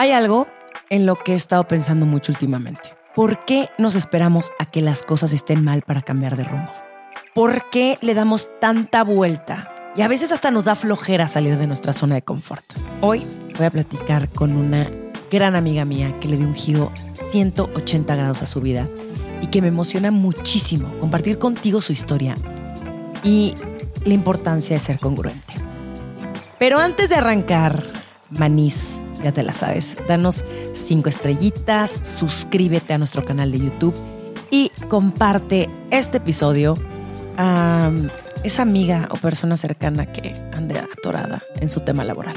Hay algo en lo que he estado pensando mucho últimamente. ¿Por qué nos esperamos a que las cosas estén mal para cambiar de rumbo? ¿Por qué le damos tanta vuelta? Y a veces hasta nos da flojera salir de nuestra zona de confort. Hoy voy a platicar con una gran amiga mía que le dio un giro 180 grados a su vida y que me emociona muchísimo compartir contigo su historia y la importancia de ser congruente. Pero antes de arrancar, Manís, ya te la sabes. Danos cinco estrellitas, suscríbete a nuestro canal de YouTube y comparte este episodio a esa amiga o persona cercana que ande atorada en su tema laboral.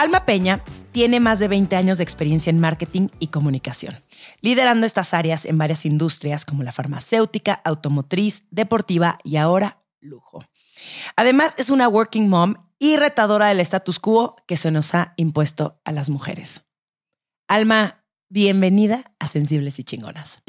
Alma Peña tiene más de 20 años de experiencia en marketing y comunicación, liderando estas áreas en varias industrias como la farmacéutica, automotriz, deportiva y ahora lujo. Además, es una working mom y retadora del status quo que se nos ha impuesto a las mujeres. Alma, bienvenida a Sensibles y Chingonas.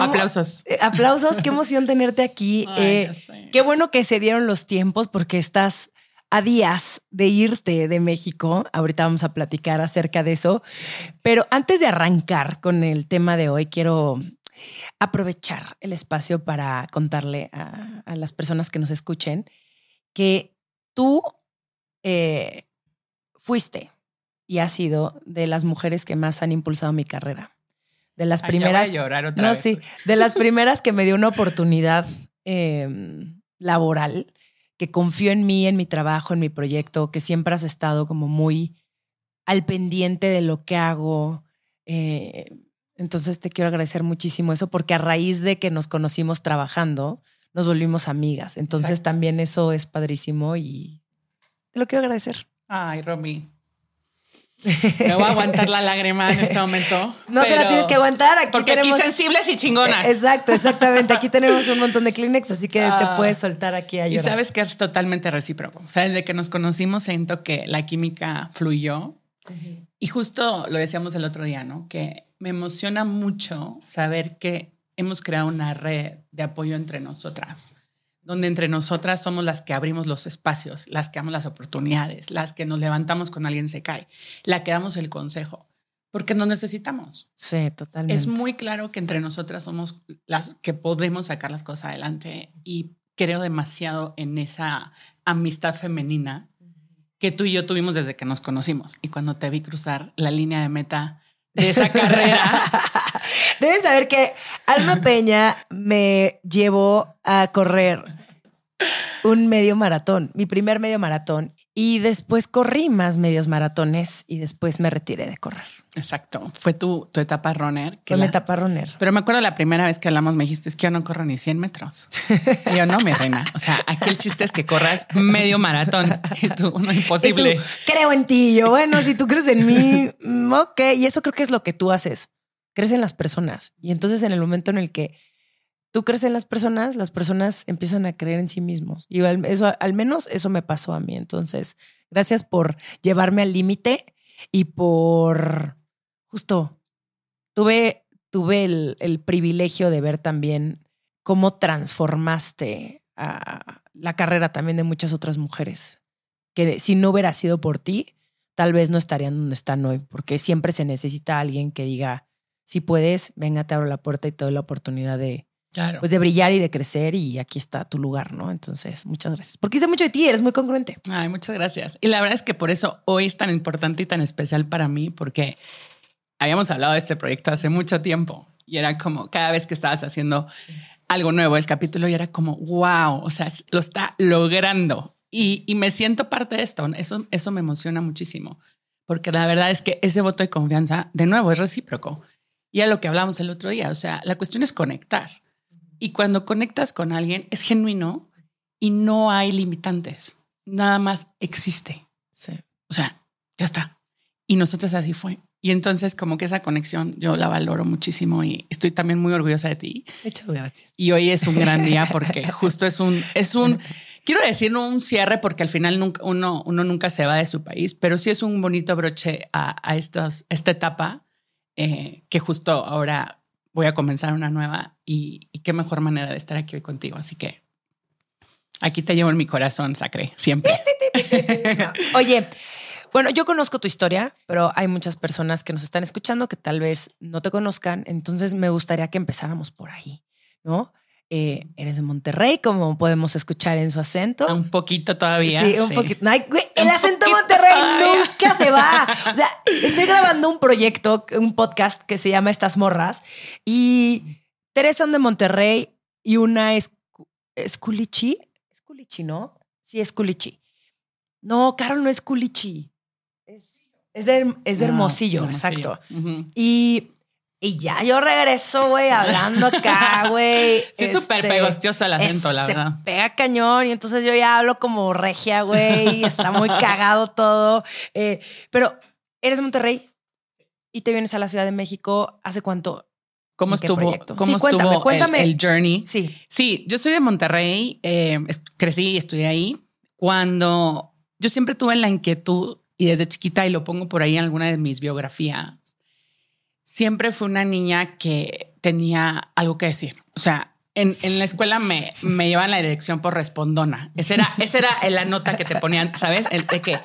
aplausos. Eh, aplausos, qué emoción tenerte aquí. Eh, qué bueno que se dieron los tiempos porque estás a días de irte de México. Ahorita vamos a platicar acerca de eso. Pero antes de arrancar con el tema de hoy, quiero aprovechar el espacio para contarle a, las personas que nos escuchen que tú eh, fuiste y has sido de las mujeres que más han impulsado mi carrera. De las primeras. no, sí. De las primeras que me dio una oportunidad em, laboral que confío en mí, en mi trabajo, en mi proyecto, que siempre has estado como muy al pendiente de lo que hago. Eh, entonces te quiero agradecer muchísimo eso porque a raíz de que nos conocimos trabajando, nos volvimos amigas. Entonces también eso es padrísimo y te lo quiero agradecer. Ay, Romy, me voy a aguantar la lágrima en este momento. No te la tienes que aguantar. Aquí porque tenemos... aquí sensibles y chingonas. Exacto, exactamente. Aquí tenemos un montón de Kleenex, así que te ah. puedes soltar aquí a llorar. Y sabes que es totalmente recíproco. O sea, desde que nos conocimos siento que la química fluyó. Y justo lo decíamos el otro día, ¿no? Que me emociona mucho saber que hemos creado una red de apoyo entre nosotras donde entre nosotras somos las que abrimos los espacios, las que damos las oportunidades, las que nos levantamos cuando alguien se cae, la que damos el consejo, porque nos necesitamos. Sí, totalmente. Es muy claro que entre nosotras somos las que podemos sacar las cosas adelante y creo demasiado en esa amistad femenina que tú y yo tuvimos desde que nos conocimos. Y cuando te vi cruzar la línea de meta de esa carrera, Deben saber que Alma Peña me llevó a correr un medio maratón, mi primer medio maratón. Y después corrí más medios maratones y después me retiré de correr. Exacto. Fue tu, tu etapa runner. Fue mi etapa runner. Pero me acuerdo la primera vez que hablamos, me dijiste, es que yo no corro ni 100 metros. y yo, no, mi reina. O sea, aquí el chiste es que corras medio maratón. Y tú, no, imposible. creo en ti. yo, bueno, si tú crees en mí, mm, ok. Y eso creo que es lo que tú haces crecen las personas. Y entonces en el momento en el que tú crees en las personas, las personas empiezan a creer en sí mismos. Y eso, al menos eso me pasó a mí. Entonces, gracias por llevarme al límite y por justo tuve, tuve el, el, privilegio de ver también cómo transformaste a la carrera también de muchas otras mujeres. Que si no hubiera sido por ti, tal vez no estarían donde están hoy, porque siempre se necesita alguien que diga, si puedes, venga, te abro la puerta y te doy la oportunidad de, pues de brillar y de crecer y aquí está tu lugar, ¿no? Entonces, muchas gracias. Porque hice mucho de ti, eres muy congruente. Ay, muchas gracias. Y la verdad es que por eso hoy es tan importante y tan especial para mí, porque habíamos hablado de este proyecto hace mucho tiempo y era como cada vez que estabas haciendo algo nuevo, el capítulo y era como, wow, o sea, lo está logrando. Y, y me siento parte de esto. Eso, eso me emociona muchísimo, porque la verdad es que ese voto de confianza, de nuevo, es recíproco. Y a lo que hablamos el otro día, o sea, la cuestión es conectar. Y cuando conectas con alguien es genuino y no hay limitantes. nada más existe. Sí. O sea, ya está. Y nosotros así fue. Y entonces como que esa conexión yo la valoro muchísimo y estoy también muy orgullosa de ti. Muchas gracias. Y hoy es un gran día porque justo es un, es un, quiero decir no un cierre porque al final nunca, uno, uno nunca se va de su país, pero sí es un bonito broche a, a estas, esta etapa eh, que justo ahora voy a comenzar una nueva y, y qué mejor manera de estar aquí hoy contigo. Así que aquí te llevo en mi corazón, Sacre, siempre. Oye, bueno, yo conozco tu historia, pero hay muchas personas que nos están escuchando que tal vez no te conozcan, entonces me gustaría que empezáramos por ahí, ¿no? Eh, eres de Monterrey, como podemos escuchar en su acento. Un poquito todavía. Sí, un poquito. Ay, güey, el acento de Monterrey nunca se va. O sea, estoy grabando un proyecto, un podcast que se llama Estas Morras y tres son de Monterrey y una es, es Culichi. Es Culichi, ¿no? Sí, es Culichi. No, Carol no es Culichi. Es, es, de, es de Ah, Hermosillo, Hermosillo. exacto. Y, y ya yo regreso, güey, hablando acá, güey. Sí, súper Este, pegostioso el acento, es- la se verdad. pega cañón y entonces yo ya hablo como regia, güey, está muy cagado todo. Eh, pero eres de Monterrey y te vienes a la Ciudad de México. ¿Hace cuánto? ¿Cómo ¿En qué estuvo, cómo Sí, cuéntame, estuvo cuéntame. El, journey? Sí. Sí, yo soy de Monterrey, eh, crecí y estudié ahí. Cuando yo siempre tuve la inquietud y desde chiquita, y lo pongo por ahí en alguna de mis biografías, siempre fue una niña que tenía algo que decir. O sea, en, en la escuela me, me llevan la dirección por respondona. Esa era, esa era la nota que te ponían, ¿sabes? El de que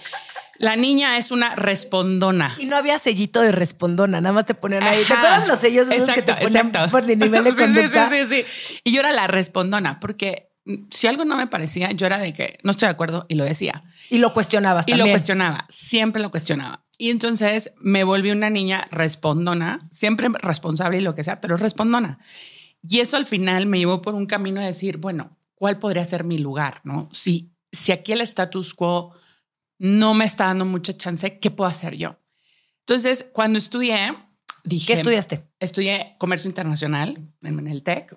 la niña es una respondona. Y no había sellito de respondona, nada más te ponían ahí. ¿Te acuerdas los sellos esos que te Exacto, ponían exacto. por el nivel de Sí, sí? Sí, sí, sí. Y yo era la respondona, porque si algo no me parecía, yo era de que no estoy de acuerdo y lo decía. Y lo cuestionabas Y también. lo cuestionaba, siempre lo cuestionaba. Y entonces me volví una niña respondona, siempre responsable y lo que sea, pero respondona. Y eso al final me llevó por un camino de decir, bueno, ¿cuál podría ser mi lugar? ¿No? Si, si aquí el status quo no me está dando mucha chance, ¿qué puedo hacer yo? Entonces, cuando estudié, dije... ¿Qué estudiaste? Estudié comercio internacional en el TEC.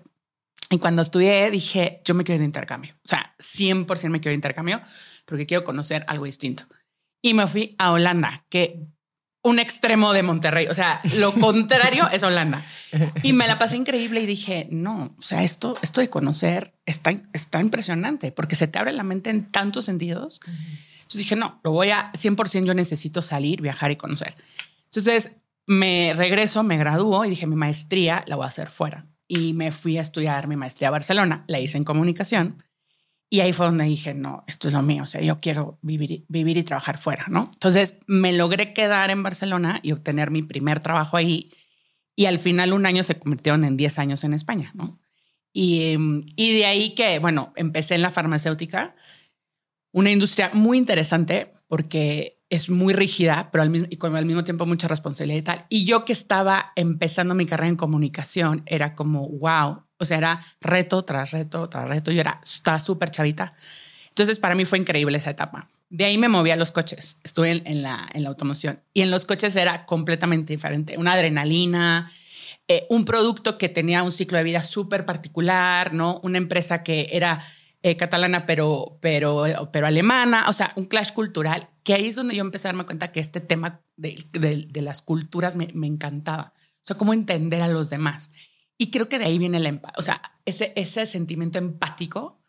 Y cuando estudié, dije, yo me quiero ir de intercambio. O sea, 100% me quiero ir de intercambio porque quiero conocer algo distinto. Y me fui a Holanda, que un extremo de Monterrey. O sea, lo contrario es Holanda. Y me la pasé increíble y dije, no, o sea, esto, esto de conocer está, está impresionante porque se te abre la mente en tantos sentidos. Entonces dije, no, lo voy a 100%, yo necesito salir, viajar y conocer. Entonces me regreso, me gradúo y dije, mi maestría la voy a hacer fuera. Y me fui a estudiar mi maestría a Barcelona, la hice en comunicación. Y ahí fue donde dije, no, esto es lo mío, o sea, yo quiero vivir, vivir y trabajar fuera, ¿no? Entonces me logré quedar en Barcelona y obtener mi primer trabajo ahí. Y al final un año se convirtieron en 10 años en España, ¿no? Y, y de ahí que, bueno, empecé en la farmacéutica, una industria muy interesante porque es muy rígida, pero al mismo, y con al mismo tiempo mucha responsabilidad y tal. Y yo que estaba empezando mi carrera en comunicación, era como, wow, o sea, era reto tras reto tras reto. Yo era, estaba súper chavita. Entonces, para mí fue increíble esa etapa. De ahí me moví a los coches. Estuve en, la, en la automoción y en los coches era completamente diferente. Una adrenalina, eh, un producto que tenía un ciclo de vida súper particular, ¿no? Una empresa que era eh, catalana, pero, pero, pero alemana, o sea, un clash cultural, que ahí es donde yo empecé a darme cuenta que este tema de, las culturas me, encantaba. O sea, cómo entender a los demás. Y creo que de ahí viene el. O sea, ese, ese sentimiento empático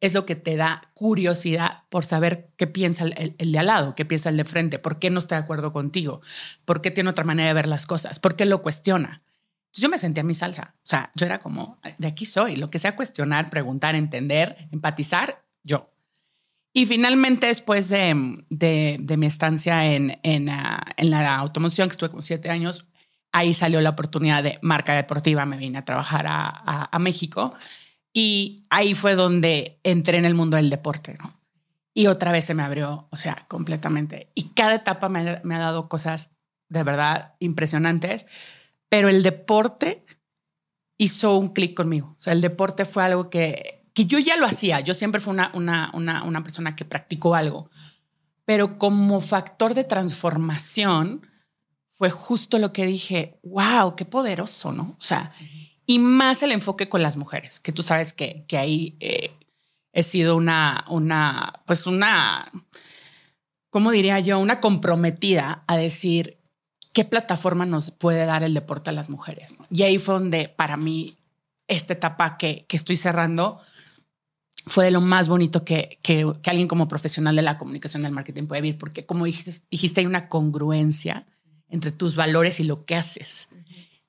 es lo que te da curiosidad por saber qué piensa el- el de al lado, qué piensa el de frente, por qué no está de acuerdo contigo, por qué tiene otra manera de ver las cosas, por qué lo cuestiona. Entonces yo me sentía en mi salsa. O sea, yo era como, de aquí soy, lo que sea cuestionar, preguntar, entender, empatizar, yo. Y finalmente, después de, de- de mi estancia en, en, ah, en la automoción, que estuve como siete años, ahí salió la oportunidad de marca deportiva. Me vine a trabajar a, a- a México y ahí fue donde entré en el mundo del deporte. ¿no? Y otra vez se me abrió, o sea, completamente. Y cada etapa me, me ha dado cosas de verdad impresionantes, pero el deporte hizo un clic conmigo. O sea, el deporte fue algo que, que yo ya lo hacía. Yo siempre fui una, una, una, una persona que practicó algo, pero como factor de transformación fue justo lo que dije, wow, qué poderoso, ¿no? O sea, y más el enfoque con las mujeres, que tú sabes que, que ahí eh, he sido una, una, pues una, ¿cómo diría yo? Una comprometida a decir qué plataforma nos puede dar el deporte a las mujeres. Y ahí fue donde para mí esta etapa que, que estoy cerrando fue de lo más bonito que, que, alguien como profesional de la comunicación del marketing puede vivir, porque como dijiste, dijiste, hay una congruencia entre tus valores y lo que haces.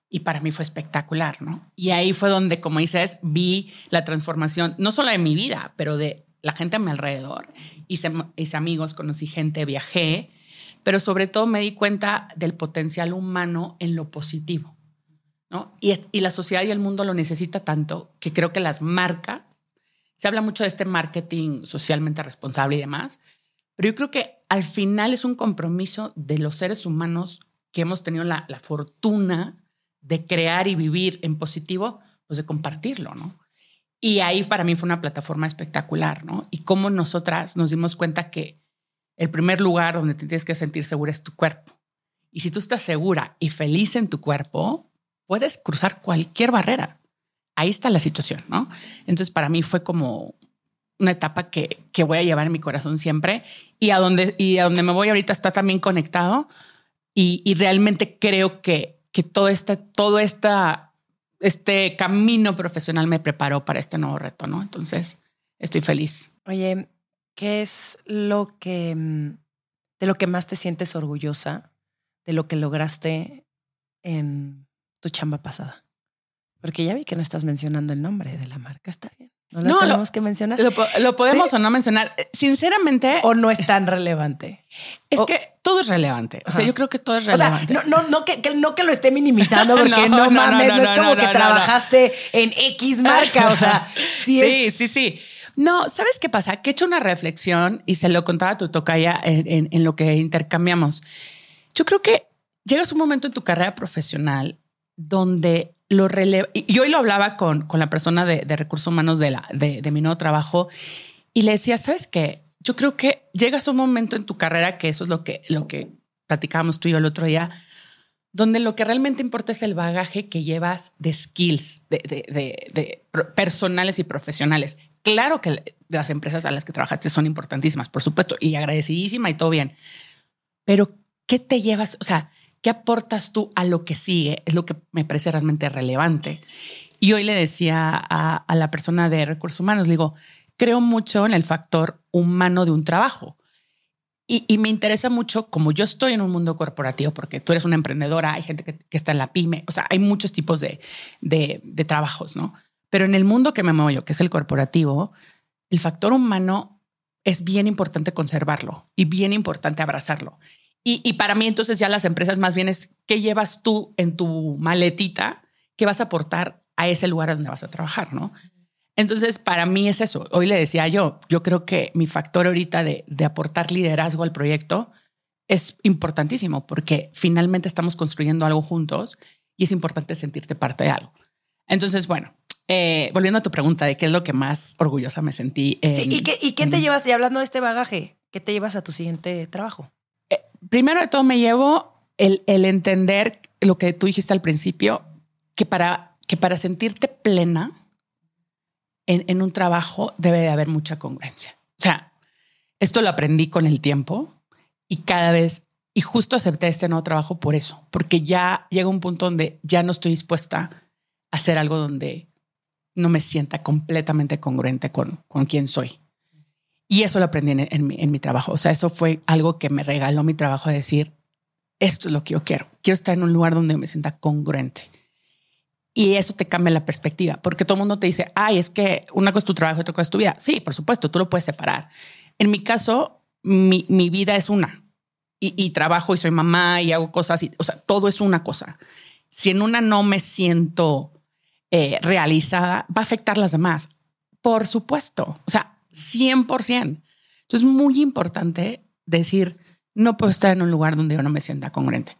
Y para mí fue espectacular, ¿no? Y ahí fue donde, como dices, vi la transformación, no solo de mi vida, pero de la gente a mi alrededor. Hice, hice amigos, conocí gente, viajé, pero sobre todo me di cuenta del potencial humano en lo positivo. ¿no? Y, la sociedad y el mundo lo necesita tanto que creo que las marcas, se habla mucho de este marketing socialmente responsable y demás, pero yo creo que al final es un compromiso de los seres humanos que hemos tenido la, la fortuna de crear y vivir en positivo, pues de compartirlo, ¿no? Y ahí para mí fue una plataforma espectacular, ¿no? Y cómo nosotras nos dimos cuenta que el primer lugar donde te tienes que sentir segura es tu cuerpo. Y si tú estás segura y feliz en tu cuerpo, puedes cruzar cualquier barrera. Ahí está la situación, ¿no? Entonces para mí fue como una etapa que, que voy a llevar en mi corazón siempre y a donde, y a donde me voy ahorita está también conectado y, realmente creo que que todo este, todo esta, este camino profesional me preparó para este nuevo reto, ¿no? Entonces, estoy feliz. Oye, ¿qué es lo que, mm, de lo que más te sientes orgullosa de lo que lograste en tu chamba pasada? Porque ya vi que no estás mencionando el nombre de la marca, está bien. No lo tenemos que mencionar. Lo, podemos o no mencionar. Sinceramente. O no es tan relevante. Es que todo es relevante. O sea, yo creo que todo es relevante. O sea, no, no, no, que, no que lo esté minimizando, porque no, mames, no, es como que trabajaste en X marca. O sea, sí, sí, sí, sí. No, ¿sabes qué pasa? Que he hecho una reflexión y se lo contaba a tu tocaya en, en lo que intercambiamos. Yo creo que llegas un momento en tu carrera profesional donde lo releva. Y hoy lo hablaba con, con la persona de, recursos humanos de, de, mi nuevo trabajo y le decía, ¿sabes qué? Yo creo que llegas a un momento en tu carrera que eso es lo que, lo que platicábamos tú y yo el otro día, donde lo que realmente importa es el bagaje que llevas de skills, de, de, personales y profesionales. Claro que las empresas a las que trabajaste son importantísimas, por supuesto, y agradecidísima y todo bien. Pero, ¿qué te llevas? O sea, ¿Qué aportas tú a lo que sigue? Es lo que me parece realmente relevante. Y hoy le decía a, la persona de recursos humanos, digo, creo mucho en el factor humano de un trabajo. Y, me interesa mucho, como yo estoy en un mundo corporativo, porque tú eres una emprendedora, hay gente que, está en la pyme, o sea, hay muchos tipos de, trabajos, ¿no? Pero en el mundo que me muevo que es el corporativo, el factor humano es bien importante conservarlo y bien importante abrazarlo. Y, para mí entonces ya las empresas más bien es qué llevas tú en tu maletita que vas a aportar a ese lugar donde vas a trabajar, ¿no? Entonces, para mí es eso. Hoy le decía yo, yo creo que mi factor ahorita de aportar liderazgo al proyecto es importantísimo porque finalmente estamos construyendo algo juntos y es importante sentirte parte de algo. Entonces, bueno, eh, volviendo a tu pregunta de qué es lo que más orgullosa me sentí. sí, ¿y qué, y qué te llevas, y hablando de este bagaje, qué te llevas a tu siguiente trabajo? primero de todo me llevo el, entender lo que tú dijiste al principio, que para, que para sentirte plena en, un trabajo debe de haber mucha congruencia. O sea, esto lo aprendí con el tiempo y cada vez, y justo acepté este nuevo trabajo por eso, porque ya llega un punto donde ya no estoy dispuesta a hacer algo donde no me sienta completamente congruente con, con quién soy. Y eso lo aprendí en, mi, trabajo. O sea, eso fue algo que me regaló mi trabajo de decir, esto es lo que yo quiero. Quiero estar en un lugar donde me sienta congruente. Y eso te cambia la perspectiva, porque todo el mundo te dice, ay, es que una cosa es tu trabajo y otra cosa es tu vida. Sí, por supuesto, tú lo puedes separar. En mi caso, mi, vida es una. Y, trabajo y soy mamá y hago cosas. Y, o sea, todo es una cosa. Si en una no me siento eh, realizada, va a afectar las demás. Por supuesto. O sea, 100%. Entonces es muy importante decir, no puedo estar en un lugar donde yo no me sienta congruente.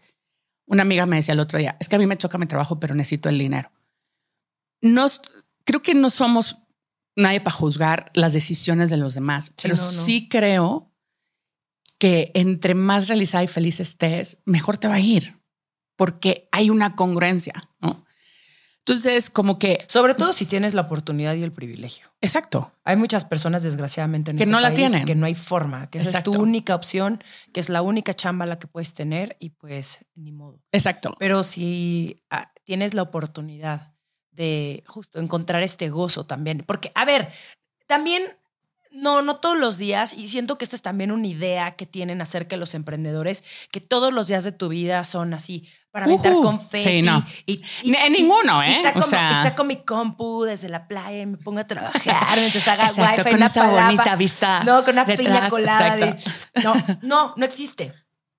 Una amiga me decía el otro día, es que a mí me choca mi trabajo, pero necesito el dinero. Nos, creo que no somos nadie para juzgar las decisiones de los demás, pero sí creo que entre más realizada y feliz estés, mejor te va a ir, porque hay una congruencia, ¿no? Entonces, como que... Sobre todo si tienes la oportunidad y el privilegio. Exacto. Hay muchas personas, desgraciadamente, en que este no la tienen. que no hay forma, que esa es tu única opción, que es la única chamba la que puedes tener y pues ni modo. Exacto. Pero si ah, tienes la oportunidad de justo encontrar este gozo también, porque, a ver, también, no, no todos los días, y siento que esta es también una idea que tienen acerca de los emprendedores, que todos los días de tu vida son así, para aventar Ujú. confeti. Sí, no. y, en ninguno, y ¿eh? saco, O sea- y saco mi compu desde la playa y me pongo a trabajar, mientras haga Exacto, wifi, con una esa palapa. bonita vista No, con una piña detrás, colada. de- exacto. no, no, no existe.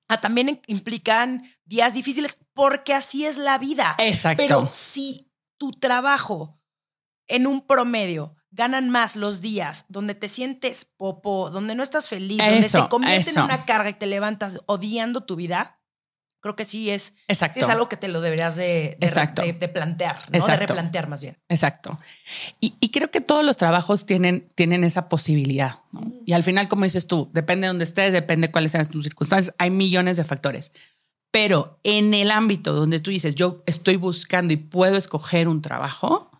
Ah, también implican días difíciles porque así es la vida. Exacto. Pero si tu trabajo en un promedio ganan más los días donde te sientes popo, donde no estás feliz, donde se convierte eso. en una carga y te levantas odiando tu vida, creo que sí es, Exacto. sí es algo que te lo deberías de, de- Exacto. de- de plantear, ¿no? De Exacto. replantear más bien. Exacto. Y, y creo que todos los trabajos tienen, tienen esa posibilidad. ¿no? Y al final, como dices tú, depende de dónde estés, depende de cuáles sean tus circunstancias. Hay millones de factores. Pero en el ámbito donde tú dices, yo estoy buscando y puedo escoger un trabajo,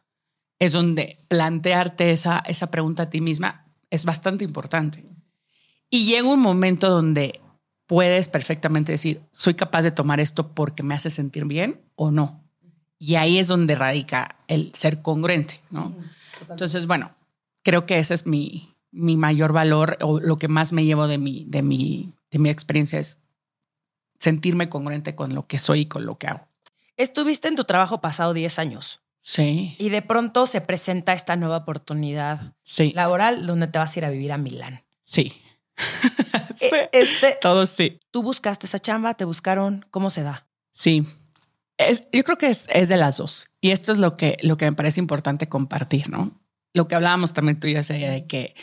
es donde plantearte esa, esa pregunta a ti misma es bastante importante. Y llega un momento donde puedes perfectamente decir, soy capaz de tomar esto porque me hace sentir bien o no. Y ahí es donde radica el ser congruente, ¿no? Entonces, bueno, creo que ese es mi, mi mayor valor o lo que más me llevo de mi, de mi, de mi experiencia es sentirme congruente con lo que soy y con lo que hago. Estuviste en tu trabajo pasado 10 años Sí, y de pronto se presenta esta nueva oportunidad sí, laboral donde te vas a ir a vivir a Milán. sí. Sí. Este, Todos sí. tú buscaste esa chamba, te buscaron, ¿cómo se da? Sí. Es- yo creo que es, es de las dos. Y esto es lo que, lo que me parece importante compartir, ¿no? Lo que hablábamos también tú y yo ese día de que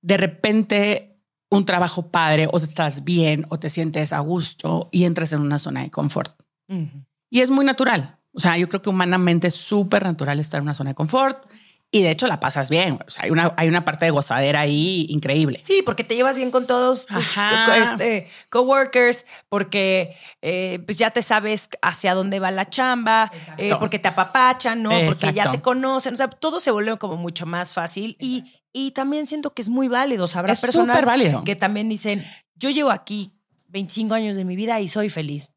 de repente un trabajo padre o estás bien o te sientes a gusto y entras en una zona de confort. Y es muy natural. O sea, yo creo que humanamente es súper natural estar en una zona de confort y de hecho la pasas bien. O sea, hay una, hay una parte de gozadera ahí increíble. Sí, porque te llevas bien con todos tus co- este, coworkers, porque eh, pues ya te sabes hacia dónde va la chamba, eh, porque te apapachan, ¿no? Porque ya te conocen. O sea, todo se vuelve como mucho más fácil y, y también siento que es muy válido. O sea, habrá Es personas que también dicen, yo llevo aquí 25 años de mi vida y soy feliz.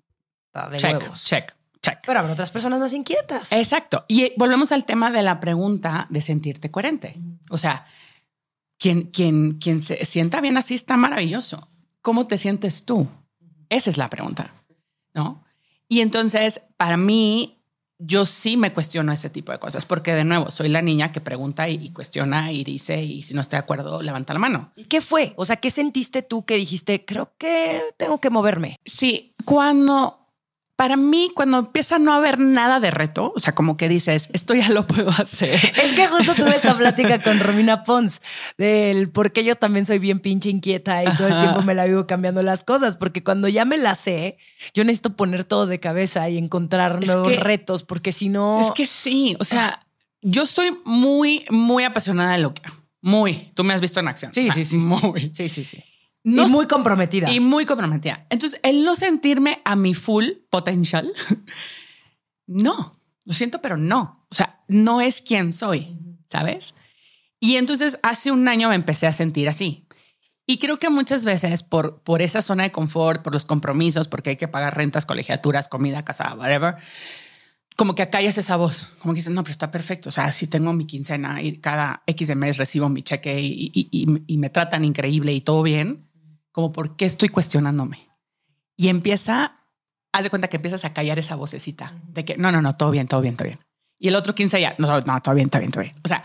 Está de check, check, check. Pero habrá otras personas más inquietas. Exacto. Y eh, volvemos al tema de la pregunta de sentirte coherente. O sea, quien, quien, quien se sienta bien así está maravilloso. ¿Cómo te sientes tú? Esa es la pregunta, ¿no? Y entonces, para mí, yo sí me cuestiono ese tipo de cosas, porque de nuevo, soy la niña que pregunta y, y cuestiona y dice, y si no estoy de acuerdo, levanta la mano. ¿Y qué fue? O sea, ¿qué sentiste tú que dijiste, creo que tengo que moverme? Sí, cuando para mí, cuando empieza a no haber nada de reto, o sea, como que dices, esto ya lo puedo hacer. Es que justo tuve esta plática con Romina Pons del por qué yo también soy bien pinche inquieta y todo el tiempo me la vivo cambiando las cosas, porque cuando ya me la sé, yo necesito poner todo de cabeza y encontrar Es nuevos que- retos, porque si no... Es que sí, o sea, yo estoy muy, muy apasionada de lo que hago. Muy. Tú me has visto en acción. Sí, O sea, sí, sí. Muy. Sí, sí, sí. No y muy comprometida. y muy comprometida. Entonces, el no sentirme a mi full potential, no, lo siento, pero no. O sea, no es quien soy, ¿sabes? Y entonces hace un año me empecé a sentir así. Y creo que muchas veces por, por esa zona de confort, por los compromisos, porque hay que pagar rentas, colegiaturas, comida, casa, whatever, como que acallas esa voz, como que dices, no, pero está perfecto. O sea, si tengo mi quincena y cada X de mes recibo mi cheque y, y- y- y me tratan increíble y todo bien, como por qué estoy cuestionándome. Y empieza, haz de cuenta que empiezas a callar esa vocecita de que no, no, no, todo bien, todo bien, todo bien. Y el otro 15 ya, no, no, todo bien, todo bien, todo bien. O sea,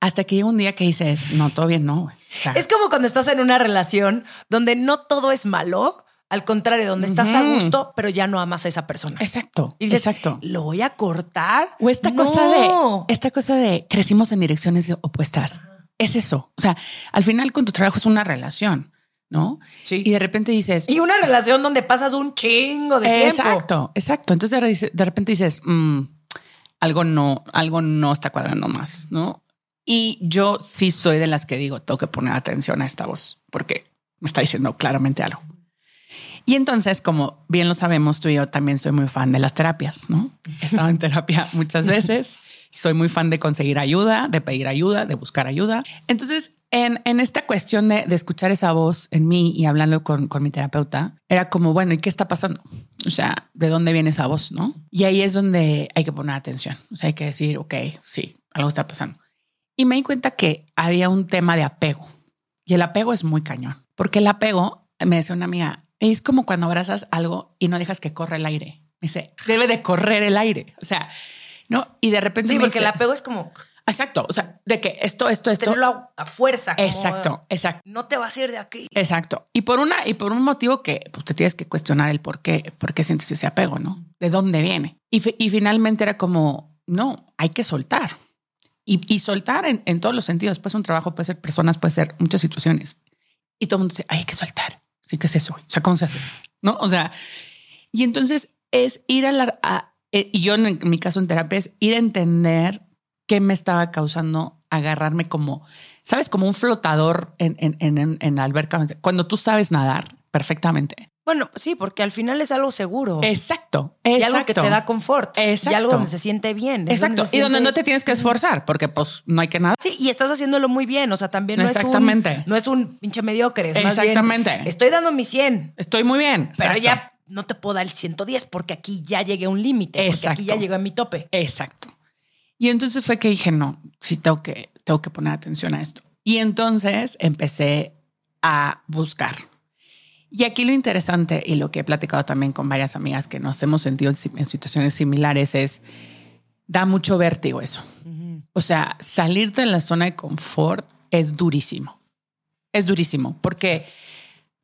hasta que llega un día que dices, no, todo bien, no. güey. O sea, Es como cuando estás en una relación donde no todo es malo, al contrario, donde estás a gusto, pero ya no amas a esa persona. exacto, Y dices, exacto. ¿lo voy a cortar? O esta No. cosa de esta cosa de crecimos en direcciones opuestas. Es eso. O sea, al final con tu trabajo es una relación, ¿no? Sí. Y de repente dices, Y una relación donde pasas un chingo de tiempo. exacto, exacto. Entonces de repente dices, "Mm, algo no, algo no está cuadrando más, ¿no? Y yo sí soy de las que digo, tengo que poner atención a esta voz porque me está diciendo claramente algo. Y entonces, como bien lo sabemos, tú y yo también soy muy fan de las terapias, ¿no? He estado en terapia muchas veces. Soy muy fan de conseguir ayuda, de pedir ayuda, de buscar ayuda. Entonces, en, en esta cuestión de, de, escuchar esa voz en mí y hablando con, con mi terapeuta, era como, bueno, ¿y qué está pasando? O sea, ¿de dónde viene esa voz? ¿No? Y ahí es donde hay que poner atención. O sea, hay que decir, ok, sí, algo está pasando. Y me di cuenta que había un tema de apego. Y el apego es muy cañón. Porque el apego, me decía una amiga, es como cuando abrazas algo y no dejas que corra el aire. Me dice, debe de correr el aire. O sea, ¿no? Y de repente... Sí, me porque dice, el apego es como... Exacto, o sea, de que esto, esto, esto... Tenerlo a, a fuerza. como, Exacto, exacto. No te vas a ir de aquí. Exacto. Y por una y por un motivo que pues, te tienes que cuestionar el por qué, por qué sientes ese apego, ¿no? ¿De dónde viene? Y, y finalmente era como, no, hay que soltar. Y, y soltar en, en todos los sentidos. Puede ser un trabajo, puede ser personas, puede ser muchas situaciones. Y todo el mundo dice, "Ay, hay que soltar. Sí, ¿qué es eso? O sea, ¿cómo se hace? ¿No? O sea, y entonces es ir a la... a- eh, y yo en mi caso en terapia es ir a entender qué me estaba causando agarrarme como, ¿sabes? Como un flotador en, en, en, en- alberca. Cuando tú sabes nadar perfectamente. Bueno, sí, porque al final es algo seguro. Exacto. y exacto. algo que te da confort. Y Exacto. algo donde se siente bien. Exacto. Y donde no te tienes que esforzar porque pues no hay que nada. Sí, y estás haciéndolo muy bien. O sea, también no Exactamente. es un, no es un pinche mediocre. Es más bien, Exactamente. estoy dando mi 100, Estoy muy bien. pero ya no te puedo dar el 110 porque aquí ya llegué a un límite. Porque aquí ya llegué a mi tope. Exacto. Y entonces fue que dije, no, sí tengo que, tengo que poner atención a esto. Y entonces empecé a buscar. Y aquí lo interesante y lo que he platicado también con varias amigas que nos hemos sentido en, si- en situaciones similares es, da mucho vértigo eso. O sea, salirte de la zona de confort es durísimo. Es durísimo porque,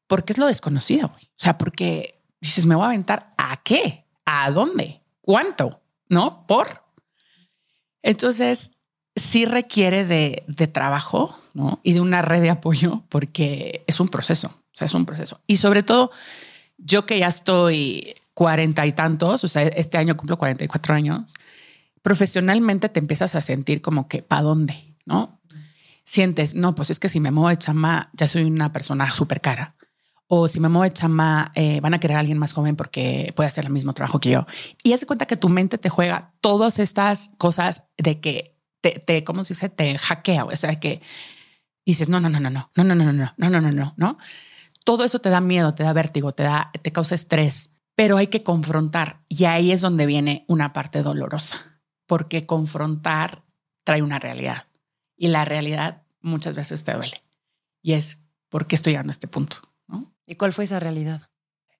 porque es lo desconocido. O sea, porque dices, me voy a aventar a qué, a dónde, cuánto, ¿no? Por. Entonces, sí requiere de, de trabajo, ¿no? Y de una red de apoyo porque es un proceso. O sea, es un proceso. Y sobre todo, yo que ya estoy cuarenta y tantos, o sea, este año cumplo 44 años, profesionalmente te empiezas a sentir como que, ¿para dónde? ¿No? Sientes, no, pues es que si me muevo de chama, ya soy una persona súper cara. O si me muevo de chama, eh, van a querer a alguien más joven porque puede hacer el mismo trabajo que yo. Y haz de cuenta que tu mente te juega todas estas cosas de que te, te ¿cómo se dice? Te hackea. O sea, que dices, no, no, no, no, no, no, no, no, no, no, no, no, no, no, no. Todo eso te da miedo, te da vértigo, te da, te causa estrés, pero hay que confrontar. Y ahí es donde viene una parte dolorosa, porque confrontar trae una realidad y la realidad muchas veces te duele. Y es, ¿por qué estoy llegando a este punto? ¿Y cuál fue esa realidad?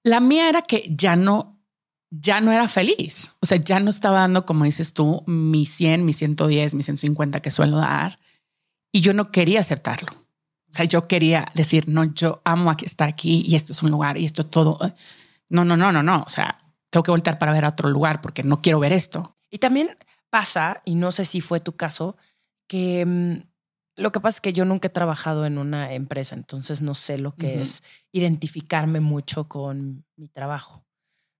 La mía era que ya no, ya no era feliz. O sea, ya no estaba dando, como dices tú, mi 100, mi 110, mi 150 que suelo dar. Y yo no quería aceptarlo. O sea, yo quería decir, no, yo amo aquí estar aquí y esto es un lugar y esto todo. No, no, no, no, no. O sea, tengo que voltear para ver a otro lugar porque no quiero ver esto. Y también pasa, y no sé si fue tu caso, que mm, lo que pasa es que yo nunca he trabajado en una empresa, entonces no sé lo que es identificarme mucho con mi trabajo.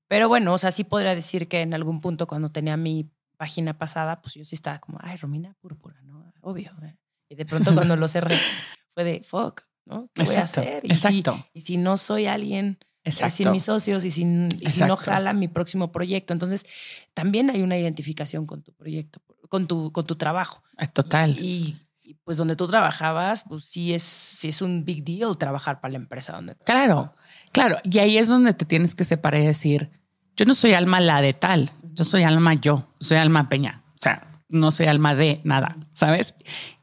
Pero bueno, o sea, sí podría decir que en algún punto cuando tenía mi página pasada, pues yo sí estaba como, ay, Romina Púrpura, ¿no? Obvio. ¿eh? Y de pronto cuando lo cerré, fue de, fuck, ¿no? ¿Qué voy a Exacto, hacer? Y si, exacto. y si no soy alguien eh, sin Exacto. mis socios y, sin, y si no Exacto. jala mi próximo proyecto. Entonces, también hay una identificación con tu proyecto, con tu, con tu trabajo. Es total. Y, y, pues donde tú trabajabas, pues sí es, sí es un big deal trabajar para la empresa donde Claro, claro. Y ahí es donde te tienes que separar y decir, yo no soy alma la de tal, yo soy alma yo, soy alma peña. O sea, no soy alma de nada, ¿sabes?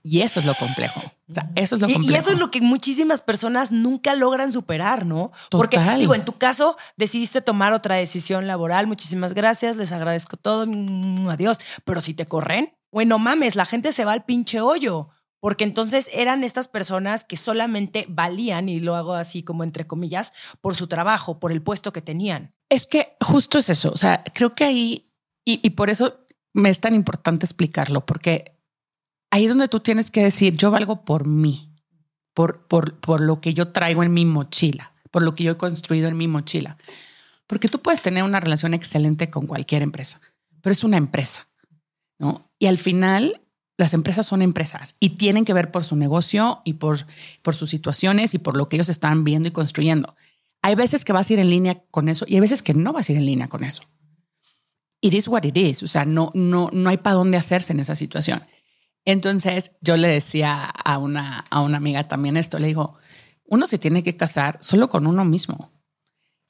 Y eso es lo complejo. O sea, eso es lo Y, complejo. y eso es lo que muchísimas personas nunca logran superar, ¿no? Porque, digo, en tu caso decidiste tomar otra decisión laboral. Muchísimas gracias, les agradezco todo. Adiós. Pero si te corren, bueno, mames, la gente se va al pinche hoyo. Porque entonces eran estas personas que solamente valían, y lo hago así como entre comillas, por su trabajo, por el puesto que tenían. Es que justo es eso. O sea, creo que ahí, y, por eso me es tan importante explicarlo, porque ahí es donde tú tienes que decir, yo valgo por mí, por, por, por lo que yo traigo en mi mochila, por lo que yo he construido en mi mochila. Porque tú puedes tener una relación excelente con cualquier empresa, pero es una empresa, ¿no? Y al final, las empresas son empresas y tienen que ver por su negocio y por, por sus situaciones y por lo que ellos están viendo y construyendo. Hay veces que vas a ir en línea con eso y hay veces que no vas a ir en línea con eso. It is what it is. O sea, no, no, no hay para dónde hacerse en esa situación. Entonces yo le decía a una, a una amiga también esto, le digo, uno se tiene que casar solo con uno mismo.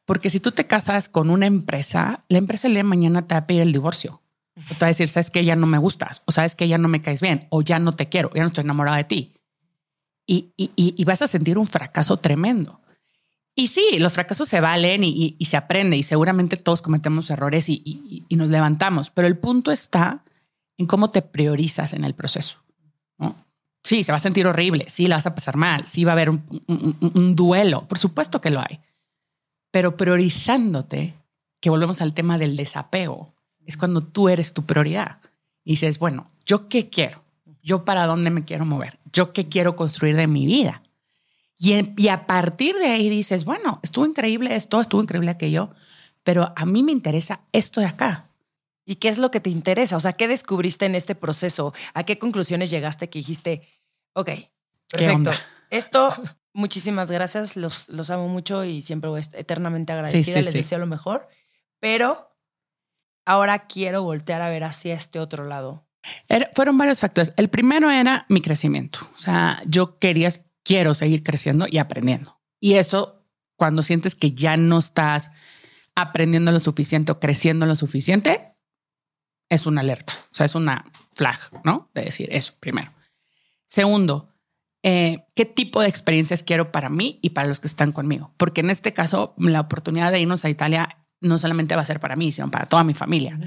Porque si tú te casas con una empresa, la empresa le mañana te va a pedir el divorcio. Te va a decir, sabes que ya no me gustas, o sabes que ya no me caes bien, o ya no te quiero, ya no estoy enamorada de ti. Y, y, y vas a sentir un fracaso tremendo. Y sí, los fracasos se valen y, se aprende y seguramente todos cometemos errores y, nos levantamos, pero el punto está en cómo te priorizas en el proceso. Sí, se va a sentir horrible, sí, la vas a pasar mal, sí va a haber un, duelo, por supuesto que lo hay, pero priorizándote, que volvemos al tema del desapego, es cuando tú eres tu prioridad. Y dices, bueno, ¿yo qué quiero? ¿Yo para dónde me quiero mover? ¿Yo qué quiero construir de mi vida? Y, y a partir de ahí dices, bueno, estuvo increíble esto, estuvo increíble aquello, pero a mí me interesa esto de acá. ¿Y qué es lo que te interesa? O sea, ¿qué descubriste en este proceso? ¿A qué conclusiones llegaste que dijiste, ok, perfecto, esto, muchísimas gracias, los, los amo mucho y siempre voy eternamente agradecida, les deseo lo mejor, pero ahora quiero voltear a ver hacia este otro lado. fueron varios factores. El primero era mi crecimiento. O sea, yo quería, quiero seguir creciendo y aprendiendo. Y eso, cuando sientes que ya no estás aprendiendo lo suficiente o creciendo lo suficiente, es una alerta, o sea, es una flag, ¿no? De decir eso primero. Segundo, eh, ¿qué tipo de experiencias quiero para mí y para los que están conmigo? Porque en este caso, la oportunidad de irnos a Italia no solamente va a ser para mí, sino para toda mi familia.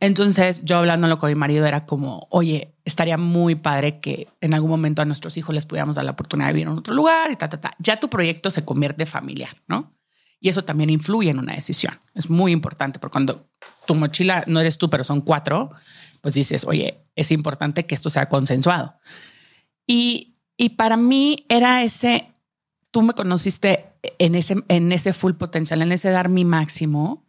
Entonces, yo hablándolo con mi marido era como, oye, estaría muy padre que en algún momento a nuestros hijos les pudiéramos dar la oportunidad de vivir en otro lugar y ta, ta, ta. Ya tu proyecto se convierte familiar, ¿no? Y eso también influye en una decisión. Es muy importante porque cuando tu mochila no eres tú, pero son cuatro, pues dices, oye, es importante que esto sea consensuado. Y, y para mí era ese, tú me conociste en ese, en ese full potencial, en ese dar mi máximo,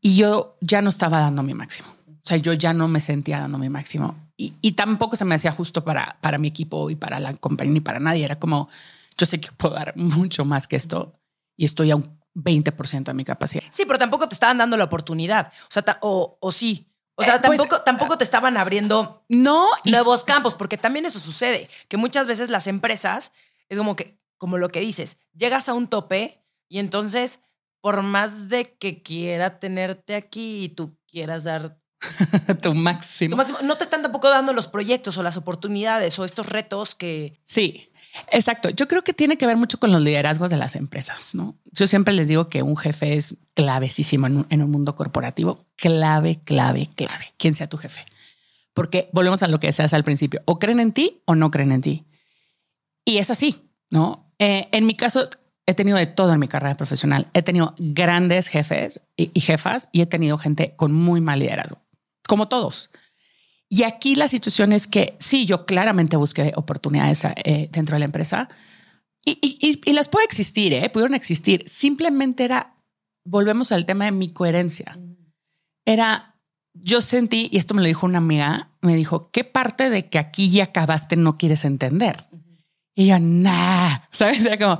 y yo ya no estaba dando mi máximo. O sea, yo ya no me sentía dando mi máximo. Y, y tampoco se me hacía justo para, para mi equipo y para la compañía ni para nadie. Era como, yo sé que puedo dar mucho más que esto y estoy a un 20% de mi capacidad. Sí, pero tampoco te estaban dando la oportunidad. O sea, o, o sí. O sea, eh, pues, tampoco, tampoco te estaban abriendo no, nuevos campos, porque también eso sucede, que muchas veces las empresas es como que, como lo que dices, llegas a un tope y entonces, por más de que quiera tenerte aquí y tú quieras dar tu máximo. tu máximo, no te están tampoco dando los proyectos o las oportunidades o estos retos que... Sí. Exacto. Yo creo que tiene que ver mucho con los liderazgos de las empresas, ¿no? Yo siempre les digo que un jefe es clavesísimo en un, mundo corporativo. Clave, clave, clave. Quien sea tu jefe. Porque volvemos a lo que decías al principio. O creen en ti o no creen en ti. Y es así, ¿no? Eh, en mi caso, he tenido de todo en mi carrera profesional. He tenido grandes jefes y, jefas y he tenido gente con muy mal liderazgo, como todos. Y aquí la situación es que sí, yo claramente busqué oportunidades eh, dentro de la empresa y, las puede existir, ¿eh? pudieron existir. Simplemente era, volvemos al tema de mi coherencia. Era, yo sentí, y esto me lo dijo una amiga, me dijo, ¿qué parte de que aquí ya acabaste no quieres entender? Y yo, nah, ¿sabes? como...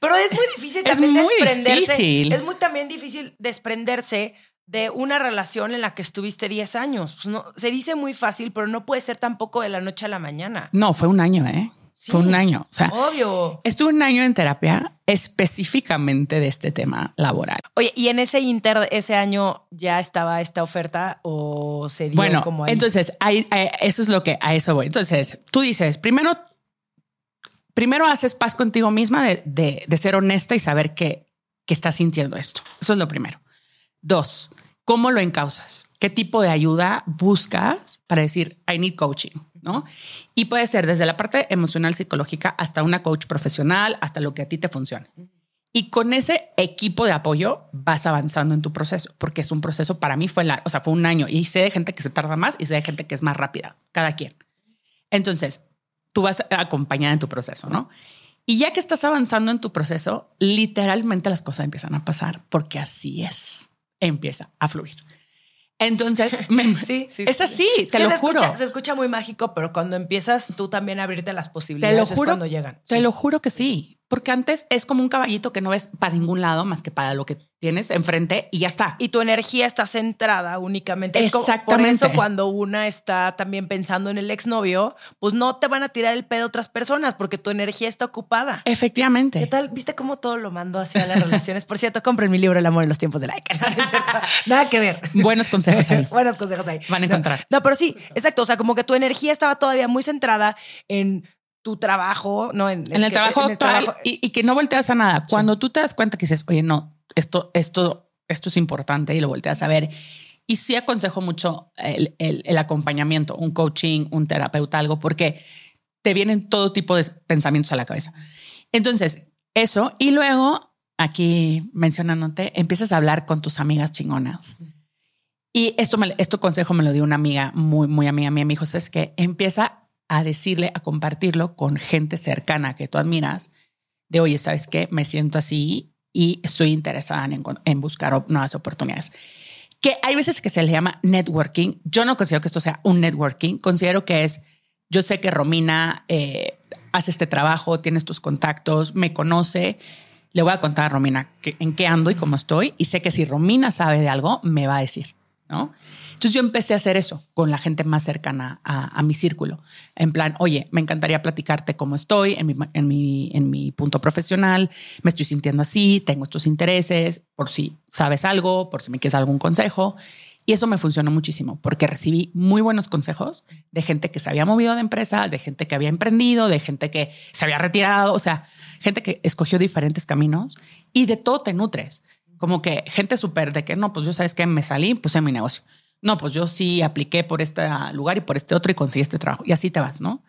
Pero es muy difícil también es muy desprenderse. Difícil. Es muy también difícil desprenderse de una relación en la que estuviste 10 años. Pues no, se dice muy fácil, pero no puede ser tampoco de la noche a la mañana. No, fue un año, ¿eh? fue un año. O sea, obvio. Estuve un año en terapia específicamente de este tema laboral. Oye, ¿y en ese inter, ese año ya estaba esta oferta o se dio bueno, como entonces, eso es lo que a eso voy. Entonces, tú dices, primero, primero haces paz contigo misma de, de, ser honesta y saber que, que estás sintiendo esto. Eso es lo primero. Dos, ¿cómo lo encausas? ¿Qué tipo de ayuda buscas para decir, I need coaching? ¿no? Y puede ser desde la parte emocional, psicológica, hasta una coach profesional, hasta lo que a ti te funcione. Y con ese equipo de apoyo vas avanzando en tu proceso, porque es un proceso, para mí fue, la, o sea, fue un año y sé de gente que se tarda más y sé de gente que es más rápida, cada quien. Entonces, tú vas acompañada en tu proceso, ¿no? Y ya que estás avanzando en tu proceso, literalmente las cosas empiezan a pasar, porque así es empieza a fluir. Entonces, sí, sí, es así, te lo juro. se escucha muy mágico, pero cuando empiezas tú también a abrirte las posibilidades te lo juro, es cuando llegan. Te lo juro que sí, porque antes es como un caballito que no ves para ningún lado más que para lo que tienes enfrente y ya está. Y tu energía está centrada únicamente. Exactamente. por eso cuando una está también pensando en el exnovio, pues no te van a tirar el pedo otras personas porque tu energía está ocupada. Efectivamente. ¿Qué tal? ¿Viste cómo todo lo mando hacia las relaciones? Por cierto, compren mi libro El amor en los tiempos de la Nada que ver. Buenos consejos ahí. Buenos consejos ahí. Van a encontrar. no, pero sí, exacto. O sea, como que tu energía estaba todavía muy centrada en tu trabajo, ¿no? En, el, trabajo actual Y, que no volteas a nada. Cuando tú te das cuenta que dices, oye, no, esto, esto, esto es importante y lo volteas a ver. Y sí aconsejo mucho el, el, acompañamiento, un coaching, un terapeuta, algo, porque te vienen todo tipo de pensamientos a la cabeza. Entonces, eso. Y luego, aquí mencionándote, empiezas a hablar con tus amigas chingonas. Y esto, me, esto consejo me lo dio una amiga muy, muy amiga mía. Me dijo, es que empieza a decirle, a compartirlo con gente cercana que tú admiras, de oye, ¿sabes qué? Me siento así y estoy interesada en, en buscar nuevas oportunidades. Que hay veces que se le llama networking. Yo no considero que esto sea un networking, considero que es, yo sé que Romina eh, hace este trabajo, tiene estos contactos, me conoce, le voy a contar a Romina en qué ando y cómo estoy, y sé que si Romina sabe de algo, me va a decir, ¿no? Entonces yo empecé a hacer eso con la gente más cercana a, mi círculo. En plan, oye, me encantaría platicarte cómo estoy en mi, en, mi, en mi punto profesional, me estoy sintiendo así, tengo estos intereses, por si sabes algo, por si me quieres algún consejo. Y eso me funcionó muchísimo porque recibí muy buenos consejos de gente que se había movido de empresas, de gente que había emprendido, de gente que se había retirado, o sea, gente que escogió diferentes caminos y de todo te nutres. Como que gente súper de que no, pues yo sabes que me salí, puse mi negocio no, pues yo sí apliqué por este lugar y por este otro y conseguí este trabajo. Y así te vas, ¿no?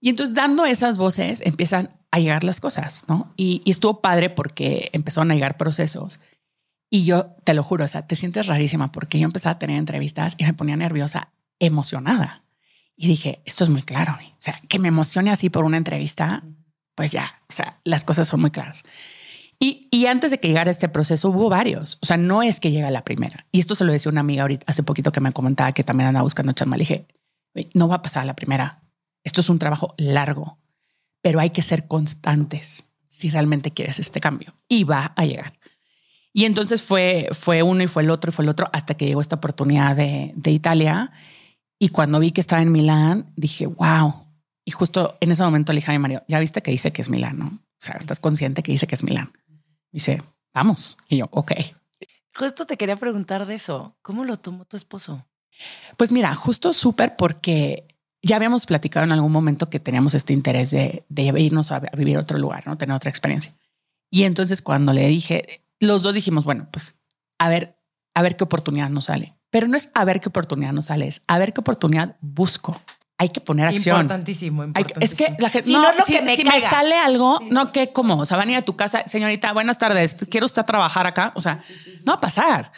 Y entonces dando esas voces empiezan a llegar las cosas, ¿no? Y, estuvo padre porque empezaron a llegar procesos. Y yo te lo juro, o sea, te sientes rarísima porque yo empezaba a tener entrevistas y me ponía nerviosa, emocionada. Y dije, esto es muy claro. O sea, que me emocione así por una entrevista, pues ya, o sea, las cosas son muy claras. Y, antes de que llegara este proceso hubo varios. O sea, no es que llega la primera. Y esto se lo decía una amiga ahorita hace poquito que me comentaba que también andaba buscando chamba. Le dije, no va a pasar la primera. Esto es un trabajo largo, pero hay que ser constantes si realmente quieres este cambio. Y va a llegar. Y entonces fue, fue uno y fue el otro y fue el otro hasta que llegó esta oportunidad de, de Italia. Y cuando vi que estaba en Milán, dije, wow. Y justo en ese momento le dije a mi Mario, ya viste que dice que es Milán, ¿no? O sea, estás consciente que dice que es Milán dice, vamos. Y yo, ok. Justo te quería preguntar de eso. ¿Cómo lo tomó tu esposo? Pues mira, justo súper porque ya habíamos platicado en algún momento que teníamos este interés de, de irnos a, vivir a otro lugar, ¿no? Tener otra experiencia. Y entonces cuando le dije, los dos dijimos, bueno, pues a ver, a ver qué oportunidad nos sale. Pero no es a ver qué oportunidad nos sale, es a ver qué oportunidad busco hay que poner acción. Importantísimo, importantísimo. es que la gente, si no, si, me, sale algo, no que como, o sea, van a ir a tu casa, señorita, buenas tardes, quiero usted trabajar acá, o sea, no va a pasar.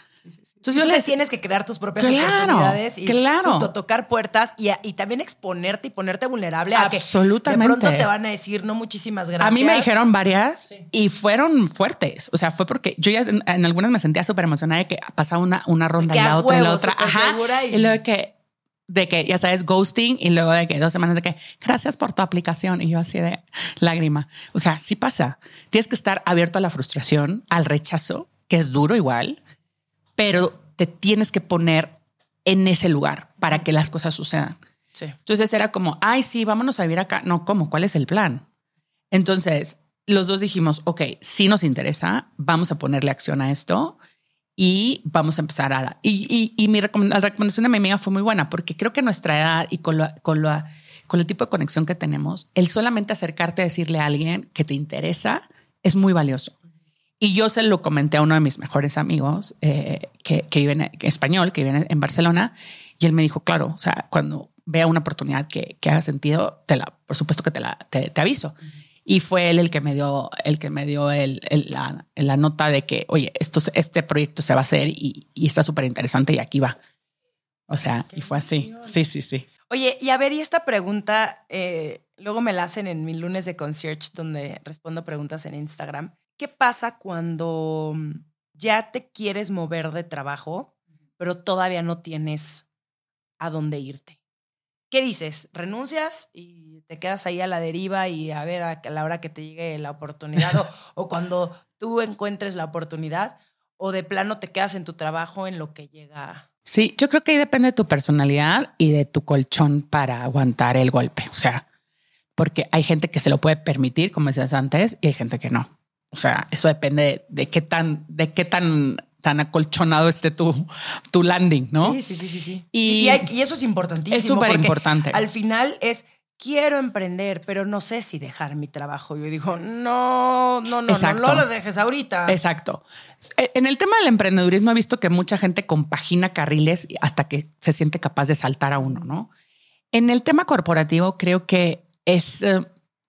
Entonces yo le tienes que crear tus propias oportunidades y justo tocar puertas y, y, también exponerte y ponerte vulnerable a Absolutamente. que de pronto te van a decir no muchísimas gracias. A mí me dijeron varias y fueron fuertes. O sea, fue porque yo ya en, algunas me sentía súper emocionada de que pasaba una, una ronda y la otra y la otra. Ajá. Y... y luego que de que, ya sabes, ghosting y luego de que dos semanas de que, gracias por tu aplicación. Y yo así de lágrima. O sea, sí pasa. Tienes que estar abierto a la frustración, al rechazo, que es duro igual, pero te tienes que poner en ese lugar para que las cosas sucedan. Sí. Entonces era como, ay, sí, vámonos a vivir acá. No, ¿cómo? ¿Cuál es el plan? Entonces, los dos dijimos, ok, si nos interesa, vamos a ponerle acción a esto y vamos a empezar a... Y, y, y mi la recomendación de mi amiga fue muy buena porque creo que nuestra edad y con, lo, con, lo, con el tipo de conexión que tenemos, el solamente acercarte a decirle a alguien que te interesa es muy valioso. Y yo se lo comenté a uno de mis mejores amigos eh, que, que vive en español, que vive en Barcelona, y él me dijo, claro, o sea, cuando vea una oportunidad que, que haga sentido, te la, por supuesto que te la te, te aviso. Y fue él el que me dio, el que me dio el, la, la, nota de que, oye, esto, este proyecto se va a hacer y, y está súper interesante y aquí va. O sea, y fue así. Sí, sí, sí. Oye, y a ver, y esta pregunta, eh, luego me la hacen en mi lunes de concierge, donde respondo preguntas en Instagram. ¿Qué pasa cuando ya te quieres mover de trabajo, pero todavía no tienes a dónde irte? ¿Qué dices? ¿Renuncias y te quedas ahí a la deriva y a ver a la hora que te llegue la oportunidad o, o cuando tú encuentres la oportunidad? ¿O de plano te quedas en tu trabajo en lo que llega? Sí, yo creo que ahí depende de tu personalidad y de tu colchón para aguantar el golpe. O sea, porque hay gente que se lo puede permitir, como decías antes, y hay gente que no. O sea, eso depende de, qué tan, de qué tan, tan acolchonado esté tu, tu landing, ¿no? Sí, sí, sí, sí. sí. Y, y, eso es importantísimo. Es súper importante. Al final es quiero emprender, pero no sé si dejar mi trabajo. Yo digo, no, no, no, no, no lo dejes ahorita. Exacto. E, en el tema del emprendedurismo he visto que mucha gente compagina carriles hasta que se siente capaz de saltar a uno, ¿no? En el tema corporativo creo que es, eh,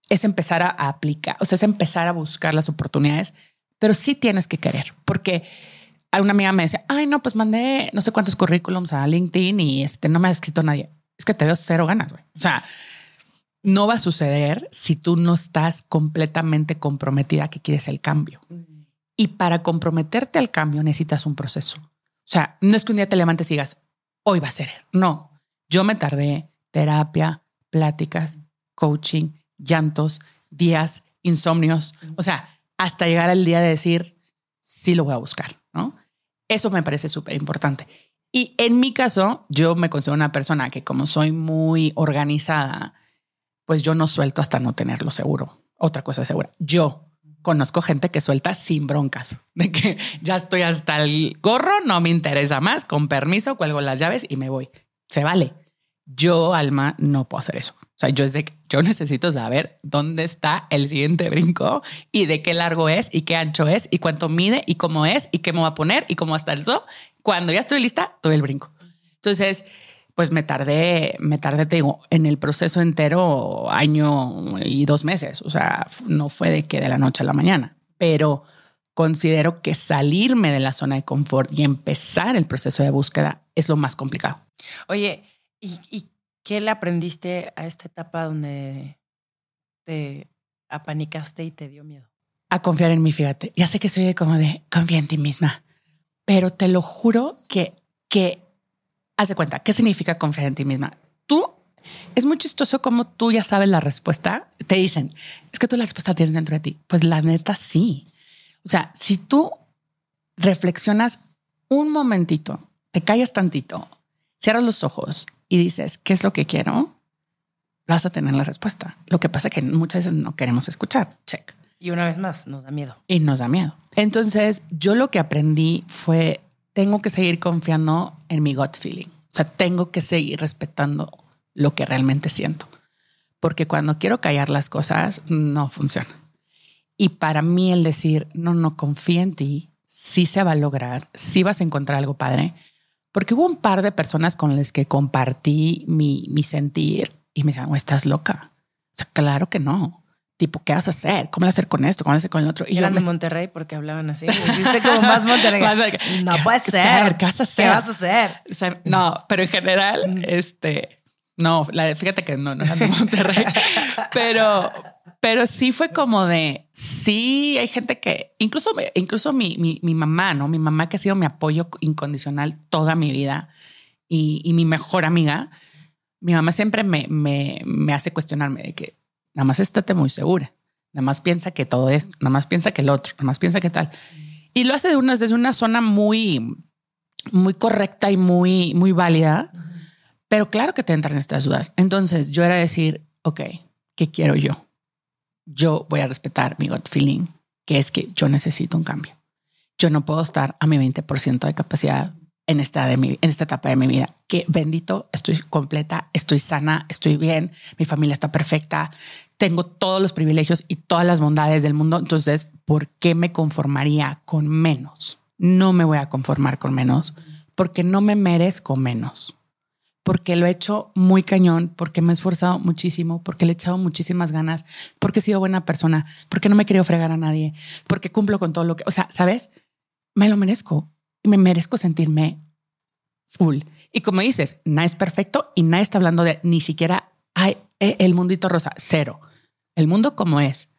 es empezar a, aplicar, o sea, es empezar a buscar las oportunidades, pero sí tienes que querer, porque una amiga me decía, ay, no, pues mandé no sé cuántos currículums a LinkedIn y este no me ha escrito nadie. Es que te veo cero ganas, güey. O sea, no va a suceder si tú no estás completamente comprometida que quieres el cambio. Y para comprometerte al cambio necesitas un proceso. O sea, no es que un día te levantes y digas, hoy va a ser. No, yo me tardé terapia, pláticas, coaching, llantos, días, insomnios. O sea, hasta llegar al día de decir, sí lo voy a buscar, ¿no? Eso me parece súper importante. Y en mi caso, yo me considero una persona que como soy muy organizada, pues yo no suelto hasta no tenerlo seguro. Otra cosa segura. Yo conozco gente que suelta sin broncas, de que ya estoy hasta el gorro, no me interesa más, con permiso, cuelgo las llaves y me voy. Se vale. Yo, Alma, no puedo hacer eso. O sea, yo es de yo necesito saber dónde está el siguiente brinco y de qué largo es y qué ancho es y cuánto mide y cómo es y qué me va a poner y cómo está el sol. Cuando ya estoy lista, doy el brinco. Entonces, pues me tardé, me tardé, te digo, en el proceso entero año y dos meses. O sea, no fue de que de la noche a la mañana, pero considero que salirme de la zona de confort y empezar el proceso de búsqueda es lo más complicado. Oye, ¿y, qué le aprendiste a esta etapa donde te apanicaste y te dio miedo? A confiar en mí, fíjate. Ya sé que soy como de confía en ti misma, pero te lo juro que, que haz de cuenta, ¿qué significa confiar en ti misma? Tú, es muy chistoso como tú ya sabes la respuesta. Te dicen, es que tú la respuesta tienes dentro de ti. Pues la neta sí. O sea, si tú reflexionas un momentito, te callas tantito, cierras los ojos y dices, ¿qué es lo que quiero? Vas a tener la respuesta. Lo que pasa es que muchas veces no queremos escuchar. Check. Y una vez más, nos da miedo. Y nos da miedo. Entonces, yo lo que aprendí fue tengo que seguir confiando en mi gut feeling. O sea, tengo que seguir respetando lo que realmente siento. Porque cuando quiero callar las cosas, no funciona. Y para mí el decir, no, no confía en ti, sí se va a lograr, sí vas a encontrar algo padre. Porque hubo un par de personas con las que compartí mi, mi sentir y me decían, estás loca. O sea, claro que no tipo, ¿qué vas a hacer? ¿Cómo vas a hacer con esto? ¿Cómo vas a hacer con el otro? Y eran de Monterrey porque hablaban así. Hiciste como más Monterrey. no puede ser. ¿Qué vas a hacer? ¿Qué vas a hacer? no, pero en general, este, no, fíjate que no, no eran de Monterrey, pero, pero sí fue como de, sí, hay gente que, incluso, incluso mi, mi, mi mamá, ¿no? Mi mamá que ha sido mi apoyo incondicional toda mi vida y, y mi mejor amiga, mi mamá siempre me, me, me hace cuestionarme de que, Nada más estate muy segura. Nada más piensa que todo es, nada más piensa que el otro, nada más piensa que tal. Y lo hace de una, desde una zona muy, muy correcta y muy, muy válida. Pero claro que te entran estas dudas. Entonces yo era decir, ok, ¿qué quiero yo? Yo voy a respetar mi gut feeling, que es que yo necesito un cambio. Yo no puedo estar a mi 20% de capacidad en esta, de mi, en esta etapa de mi vida. Que bendito, estoy completa, estoy sana, estoy bien, mi familia está perfecta, tengo todos los privilegios y todas las bondades del mundo. Entonces, ¿por qué me conformaría con menos? No me voy a conformar con menos porque no me merezco menos. Porque lo he hecho muy cañón, porque me he esforzado muchísimo, porque le he echado muchísimas ganas, porque he sido buena persona, porque no me he querido fregar a nadie, porque cumplo con todo lo que, o sea, ¿sabes? Me lo merezco y me merezco sentirme full. Y como dices, nada es perfecto y nadie está hablando de ni siquiera hay e, el mundito rosa, cero. El mundo como es.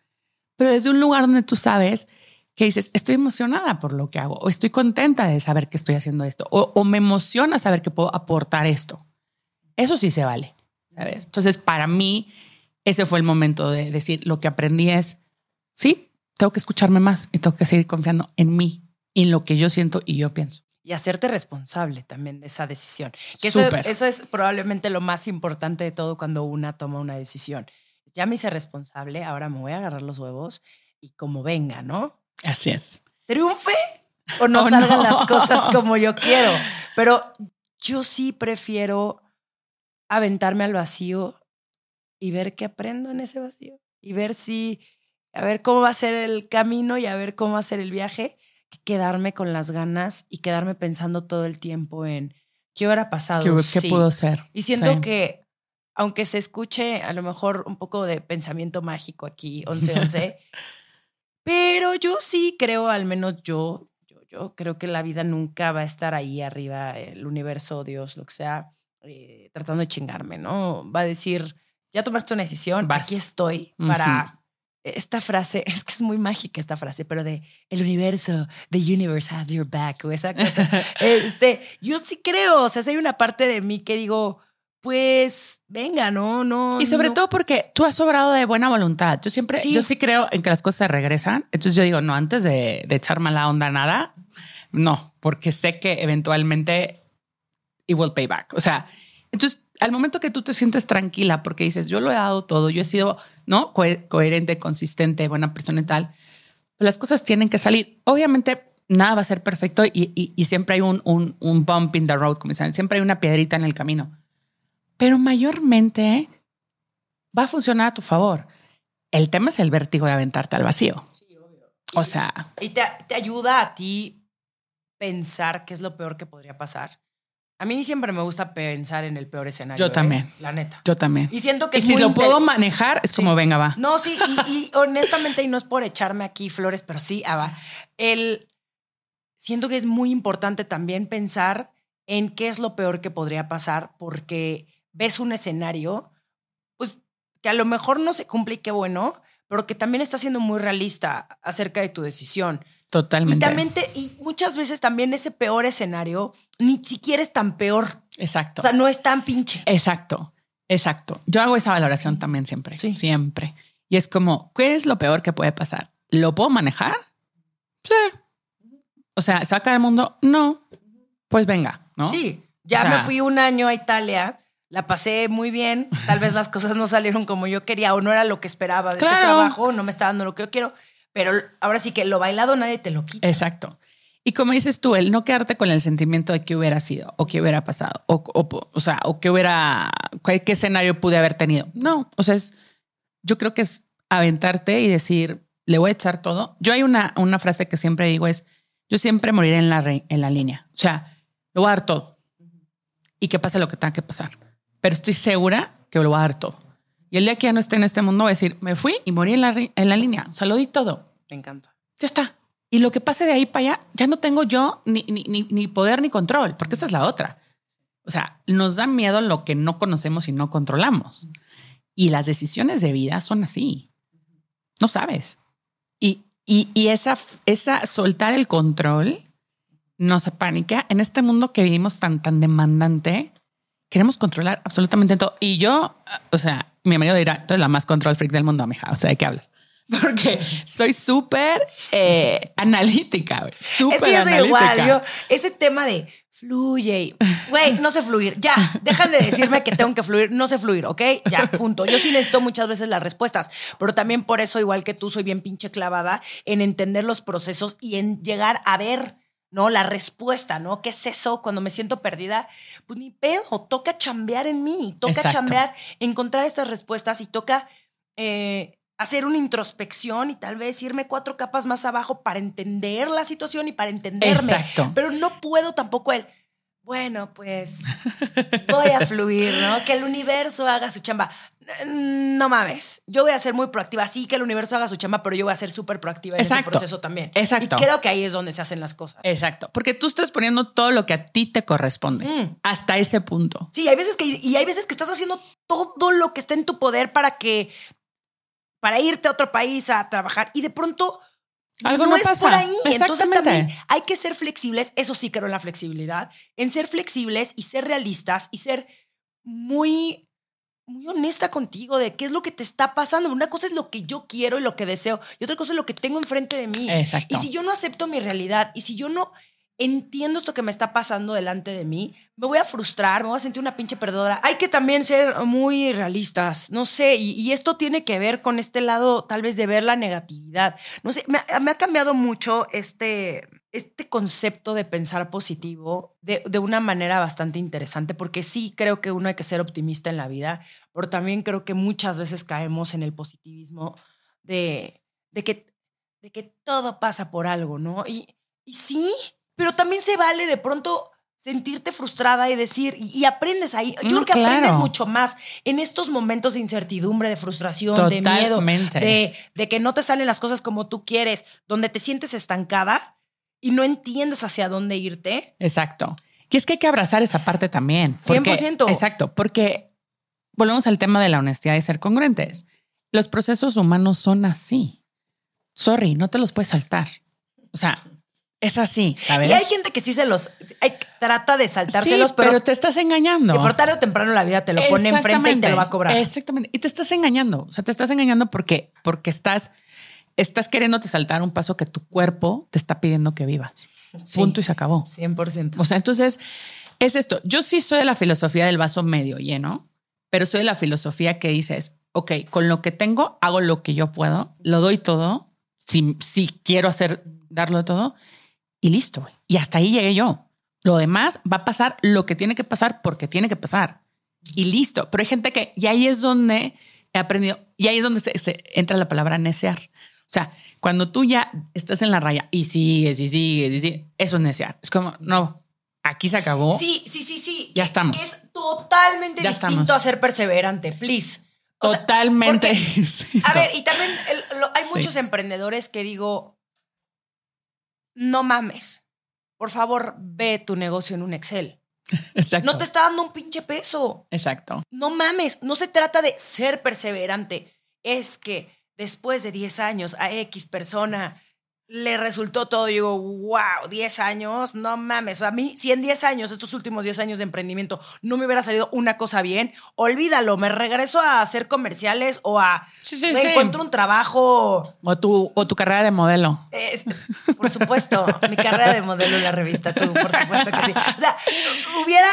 Pero desde un lugar donde tú sabes que dices, estoy emocionada por lo que hago, o estoy contenta de saber que estoy haciendo esto, o, me emociona saber que puedo aportar esto. Eso sí se vale. ¿sabes? Entonces, para mí, ese fue el momento de decir, lo que aprendí es, sí, tengo que escucharme más y tengo que seguir confiando en mí, en lo que yo siento y yo pienso. Y hacerte responsable también de esa decisión. Que eso, eso, es probablemente lo más importante de todo cuando una toma una decisión. Ya me hice responsable, ahora me voy a agarrar los huevos y como venga, ¿no? Así es. Triunfe o no salgan las cosas como yo quiero. Pero yo sí prefiero aventarme al vacío y ver qué aprendo en ese vacío y ver si, a ver cómo va a ser el camino y a ver cómo va a ser el viaje quedarme con las ganas y quedarme pensando todo el tiempo en qué hubiera pasado. ¿Qué, pudo ser? Y siento que, aunque se escuche a lo mejor un poco de pensamiento mágico aquí, 11-11, pero yo sí creo, al menos yo, yo, yo creo que la vida nunca va a estar ahí arriba, el universo, Dios, lo que sea, eh, tratando de chingarme, ¿no? Va a decir, ya tomaste una decisión, aquí estoy para esta frase, es que es muy mágica esta frase, pero de el universo, the universe has your back, o esa cosa. este, yo sí creo, o sea, si hay una parte de mí que digo, pues venga, no, no. Y sobre todo porque tú has sobrado de buena voluntad. Yo siempre, yo sí creo en que las cosas regresan. Entonces yo digo, no, antes de, de echar mala onda nada, no, porque sé que eventualmente it will pay back. O sea, entonces al momento que tú te sientes tranquila porque dices, yo lo he dado todo, yo he sido ¿no? coherente, consistente, buena persona y tal, pues las cosas tienen que salir. Obviamente nada va a ser perfecto y, siempre hay un, un, bump in the road, como dicen, siempre hay una piedrita en el camino. Pero mayormente va a funcionar a tu favor. El tema es el vértigo de aventarte al vacío. Sí, obvio. O sea. Y te, te ayuda a ti pensar qué es lo peor que podría pasar. A mí siempre me gusta pensar en el peor escenario. Yo ¿eh? también. La neta. Yo también. Y siento que si lo puedo manejar, es como venga, va. No, sí, y, honestamente, y no es por echarme aquí flores, pero sí, ah, va. El, siento que es muy importante también pensar en qué es lo peor que podría pasar, porque ves un escenario, pues que a lo mejor no se cumple y qué bueno, pero que también está siendo muy realista acerca de tu decisión. Totalmente. Y también y muchas veces también ese peor escenario ni siquiera es tan peor. Exacto. O sea, no es tan pinche. Exacto. Exacto. Yo hago esa valoración también siempre. Sí. Siempre. Y es como, ¿qué es lo peor que puede pasar? ¿Lo puedo manejar? Sí. O sea, ¿se va a caer el mundo? No. Pues venga, ¿no? Sí. Ya me fui un año a Italia, la pasé muy bien. Tal vez las cosas no salieron como yo quería o no era lo que esperaba de este trabajo, no me está dando lo que yo quiero pero ahora sí que lo bailado nadie te lo quita. Exacto. Y como dices tú, el no quedarte con el sentimiento de qué hubiera sido o qué hubiera pasado o, o, sea, o qué hubiera, qué escenario pude haber tenido. No, o sea, es, yo creo que es aventarte y decir, le voy a echar todo. Yo hay una, una frase que siempre digo es, yo siempre moriré en la, en la línea. O sea, lo voy a dar todo y que pase lo que tenga que pasar. Pero estoy segura que lo voy a dar todo. Y el día que ya no esté en este mundo, voy a decir, me fui y morí en la, en la línea. O sea, lo di todo. Me encanta. Ya está. Y lo que pase de ahí para allá, ya no tengo yo ni, ni, ni, poder ni control, porque esta es la otra. O sea, nos da miedo lo que no conocemos y no controlamos. Y las decisiones de vida son así. No sabes. Y, y, y esa, esa soltar el control nos pánica en este mundo que vivimos tan, tan demandante. Queremos controlar absolutamente todo. Y yo, o sea, mi marido dirá, tú eres la más control freak del mundo, mija. O sea, ¿de qué hablas? Porque soy súper eh, analítica. Súper es que yo soy igual. Yo, ese tema de fluye, güey, no sé fluir. Ya, dejan de decirme que tengo que fluir. No sé fluir, ¿ok? Ya, punto. Yo sí necesito muchas veces las respuestas, pero también por eso, igual que tú, soy bien pinche clavada en entender los procesos y en llegar a ver ¿no? La respuesta, ¿no? ¿Qué es eso? Cuando me siento perdida, pues ni pedo, toca chambear en mí, toca chambear, encontrar estas respuestas y toca eh, hacer una introspección y tal vez irme cuatro capas más abajo para entender la situación y para entenderme. Exacto. Pero no puedo tampoco el, bueno, pues voy a fluir, ¿no? Que el universo haga su chamba. No mames, yo voy a ser muy proactiva. Sí, que el universo haga su chamba, pero yo voy a ser súper proactiva en ese proceso también. Exacto. Y creo que ahí es donde se hacen las cosas. Exacto. Porque tú estás poniendo todo lo que a ti te corresponde mm. hasta ese punto. Sí, hay veces que, y hay veces que estás haciendo todo lo que está en tu poder para que, para irte a otro país a trabajar y de pronto algo no, es por ahí. Entonces también hay que ser flexibles. Eso sí creo en la flexibilidad. En ser flexibles y ser realistas y ser muy muy honesta contigo de qué es lo que te está pasando. Una cosa es lo que yo quiero y lo que deseo, y otra cosa es lo que tengo enfrente de mí. Exacto. Y si yo no acepto mi realidad, y si yo no entiendo esto que me está pasando delante de mí, me voy a frustrar, me voy a sentir una pinche perdedora. Hay que también ser muy realistas, no sé, y, esto tiene que ver con este lado tal vez de ver la negatividad. No sé, me, ha cambiado mucho este, este concepto de pensar positivo de, de, una manera bastante interesante, porque sí creo que uno hay que ser optimista en la vida, pero también creo que muchas veces caemos en el positivismo de, de, que, de que todo pasa por algo, ¿no? Y, y sí, pero también se vale de pronto sentirte frustrada y decir, y, aprendes ahí. Yo creo que aprendes mucho más en estos momentos de incertidumbre, de frustración, de miedo, de, de que no te salen las cosas como tú quieres, donde te sientes estancada y no entiendes hacia dónde irte. Exacto. Y es que hay que abrazar esa parte también. 100%. Exacto, porque volvemos al tema de la honestidad y ser congruentes. Los procesos humanos son así. Sorry, no te los puedes saltar. O sea, es así, ¿sabes? Y hay gente que sí se los trata de saltárselos, pero, pero te estás engañando. Por tarde o temprano la vida te lo pone enfrente y te lo va a cobrar. Exactamente. Y te estás engañando. O sea, te estás engañando porque, porque estás, estás queriéndote saltar un paso que tu cuerpo te está pidiendo que vivas. Punto y se acabó. 100%. O sea, entonces es esto. Yo sí soy de la filosofía del vaso medio lleno, pero soy de la filosofía que dices, ok, con lo que tengo hago lo que yo puedo, lo doy todo. Si, si quiero hacer, darlo todo y listo. Y hasta ahí llegué yo. Lo demás va a pasar lo que tiene que pasar porque tiene que pasar. Y listo. Pero hay gente que, y ahí es donde he aprendido, y ahí es donde se, entra la palabra necear. O sea, cuando tú ya estás en la raya y sigues y sigues y sigues, eso es necear. Es como, no, aquí se acabó. Sí, sí, sí, sí. Ya estamos. es totalmente distinto a ser perseverante, please. totalmente. a ver, y también hay muchos emprendedores que digo, no mames. Por favor, ve tu negocio en un Excel. Exacto. No te está dando un pinche peso. Exacto. No mames, no se trata de ser perseverante. Es que después de 10 años a X persona le resultó todo. Y digo, wow, 10 años, no mames. A mí, si en 10 años, estos últimos 10 años de emprendimiento, no me hubiera salido una cosa bien, olvídalo, me regreso a hacer comerciales o a. me encuentro un trabajo. O tu, o tu carrera de modelo. por supuesto, mi carrera de modelo en la revista, tú, por supuesto que sí. O sea, hubiera,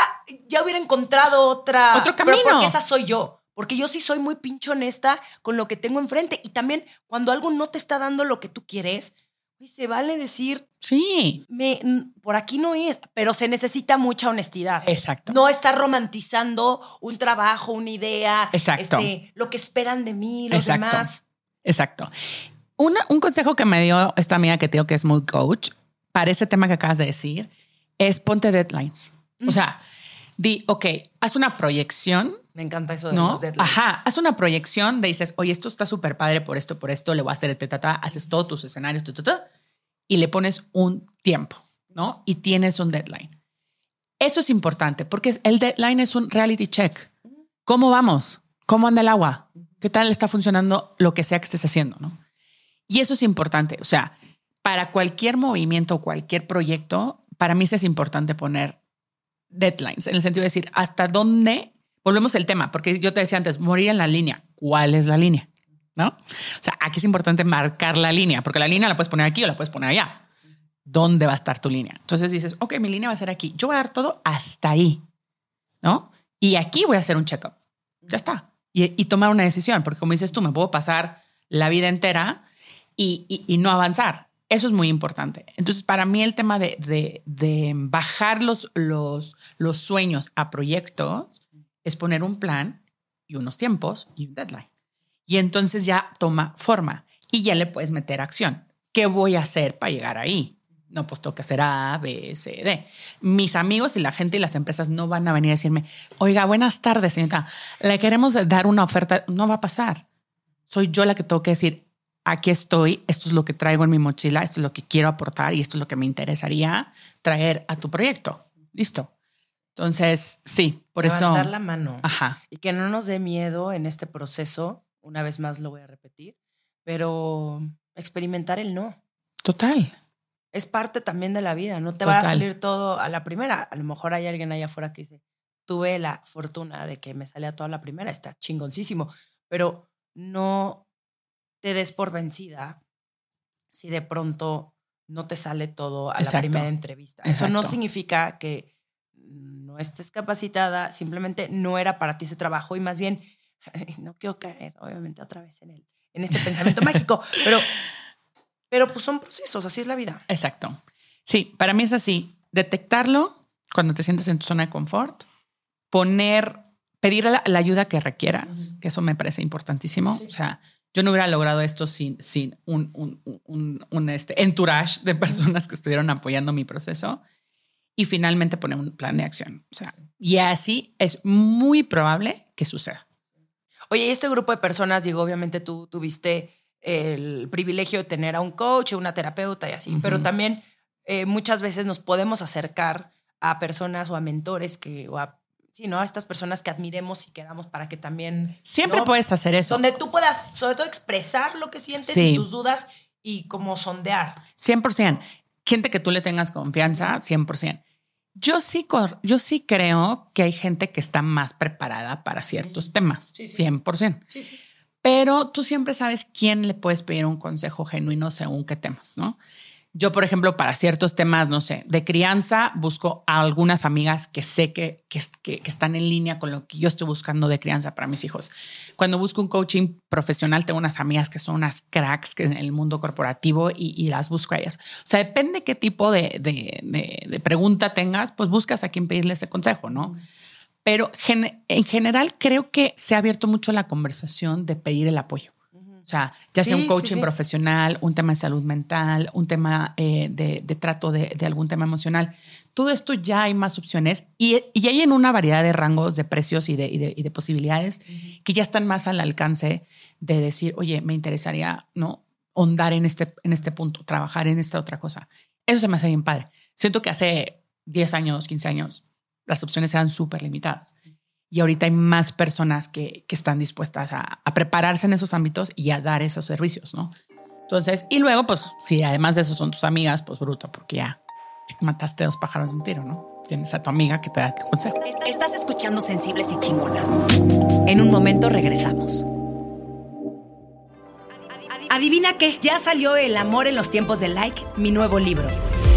ya hubiera encontrado otra. Otro camino. Pero porque esa soy yo. Porque yo sí soy muy pincho honesta con lo que tengo enfrente. Y también cuando algo no te está dando lo que tú quieres, se vale decir, sí, me, por aquí no es, pero se necesita mucha honestidad. Exacto. No estar romantizando un trabajo, una idea, Exacto. Este, lo que esperan de mí, los demás. Exacto. un consejo que me dio esta amiga que tengo que es muy coach para ese tema que acabas de decir es ponte deadlines. O sea, di, ok, haz una proyección me encanta eso de los deadlines. Ajá, haz una proyección, de dices, oye, esto está súper padre por esto, por esto, le voy a hacer el tata, haces todos tus escenarios, y le pones un tiempo, ¿no? Y tienes un deadline. Eso es importante porque el deadline es un reality check. ¿Cómo vamos? ¿Cómo anda el agua? ¿Qué tal está funcionando lo que sea que estés haciendo, no? Y eso es importante. O sea, para cualquier movimiento o cualquier proyecto, para mí es importante poner deadlines, en el sentido de decir hasta dónde volvemos al tema, porque yo te decía antes, morir en la línea. ¿Cuál es la línea? ¿No? O sea, aquí es importante marcar la línea, porque la línea la puedes poner aquí o la puedes poner allá. ¿Dónde va a estar tu línea? Entonces dices, ok, mi línea va a ser aquí. Yo voy a dar todo hasta ahí, ¿no? Y aquí voy a hacer un check-up. Ya está. Y, tomar una decisión, porque como dices tú, me puedo pasar la vida entera y, y, no avanzar. Eso es muy importante. Entonces, para mí el tema de, de, de bajar los, los, los sueños a proyectos es poner un plan y unos tiempos y un deadline. Y entonces ya toma forma y ya le puedes meter acción. ¿Qué voy a hacer para llegar ahí? No, pues que hacer A, B, C, D. Mis amigos y la gente y las empresas no van a venir a decirme, oiga, buenas tardes, señorita, le queremos dar una oferta. No va a pasar. Soy yo la que tengo que decir, aquí estoy, esto es lo que traigo en mi mochila, esto es lo que quiero aportar y esto es lo que me interesaría traer a tu proyecto. Listo. Entonces, sí, por eso. Levantar la mano. Ajá. Y que no nos dé miedo en este proceso. Una vez más lo voy a repetir, pero experimentar el no. Total. Es parte también de la vida. No te va a salir todo a la primera. A lo mejor hay alguien allá afuera que dice, tuve la fortuna de que me salía toda la primera, está chingoncísimo, pero no te des por vencida si de pronto no te sale todo a la primera entrevista. Eso no significa que no estés capacitada, simplemente no era para ti ese trabajo y más bien, no quiero caer, obviamente, otra vez en, el, en este pensamiento mágico, pero, pero pues son procesos, así es la vida. Exacto. Sí, para mí es así, detectarlo cuando te sientes en tu zona de confort, poner, pedir la, ayuda que requieras, que eso me parece importantísimo. O sea, yo no hubiera logrado esto sin, sin un, un, un, este, entourage de personas que estuvieron apoyando mi proceso y finalmente poner un plan de acción. O sea, y así es muy probable que suceda. Oye, este grupo de personas, digo, obviamente tú tuviste el privilegio de tener a un coach, una terapeuta y así, pero también eh, muchas veces nos podemos acercar a personas o a mentores que, o a sí, ¿no? A estas personas que admiremos y queramos para que también... Siempre puedes hacer eso. Donde tú puedas, sobre todo, expresar lo que sientes y tus dudas y como sondear. 100%. Gente que tú le tengas confianza, 100%. Yo sí, yo sí creo que hay gente que está más preparada para ciertos temas, 100%. Pero tú siempre sabes quién le puedes pedir un consejo genuino según qué temas, ¿no? Yo, por ejemplo, para ciertos temas, no sé, de crianza, busco a algunas amigas que sé que, que, están en línea con lo que yo estoy buscando de crianza para mis hijos. Cuando busco un coaching profesional, tengo unas amigas que son unas cracks en el mundo corporativo y, las busco a ellas. O sea, depende qué tipo de, de, pregunta tengas, pues buscas a quién pedirle ese consejo, ¿no? Pero en general creo que se ha abierto mucho la conversación de pedir el apoyo. O sea, ya sea un coaching profesional, un tema de salud mental, un tema eh, de, trato de, algún tema emocional. Todo esto ya hay más opciones y, y hay en una variedad de rangos de precios y de, y de posibilidades que ya están más al alcance de decir, oye, me interesaría no hondar en este, en este punto, trabajar en esta otra cosa. Eso se me hace bien padre. Siento que hace 10 años, 15 años, las opciones eran súper limitadas y ahorita hay más personas que, que están dispuestas a, prepararse en esos ámbitos y a dar esos servicios, ¿no? Entonces, y luego, pues, si además de eso son tus amigas, pues bruto, porque ya mataste dos pájaros de un tiro, ¿no? Tienes a tu amiga que te da tu consejo. Estás escuchando Sensibles y Chingonas. En un momento regresamos. Adivina qué, ya salió El amor en los tiempos de like, mi nuevo libro.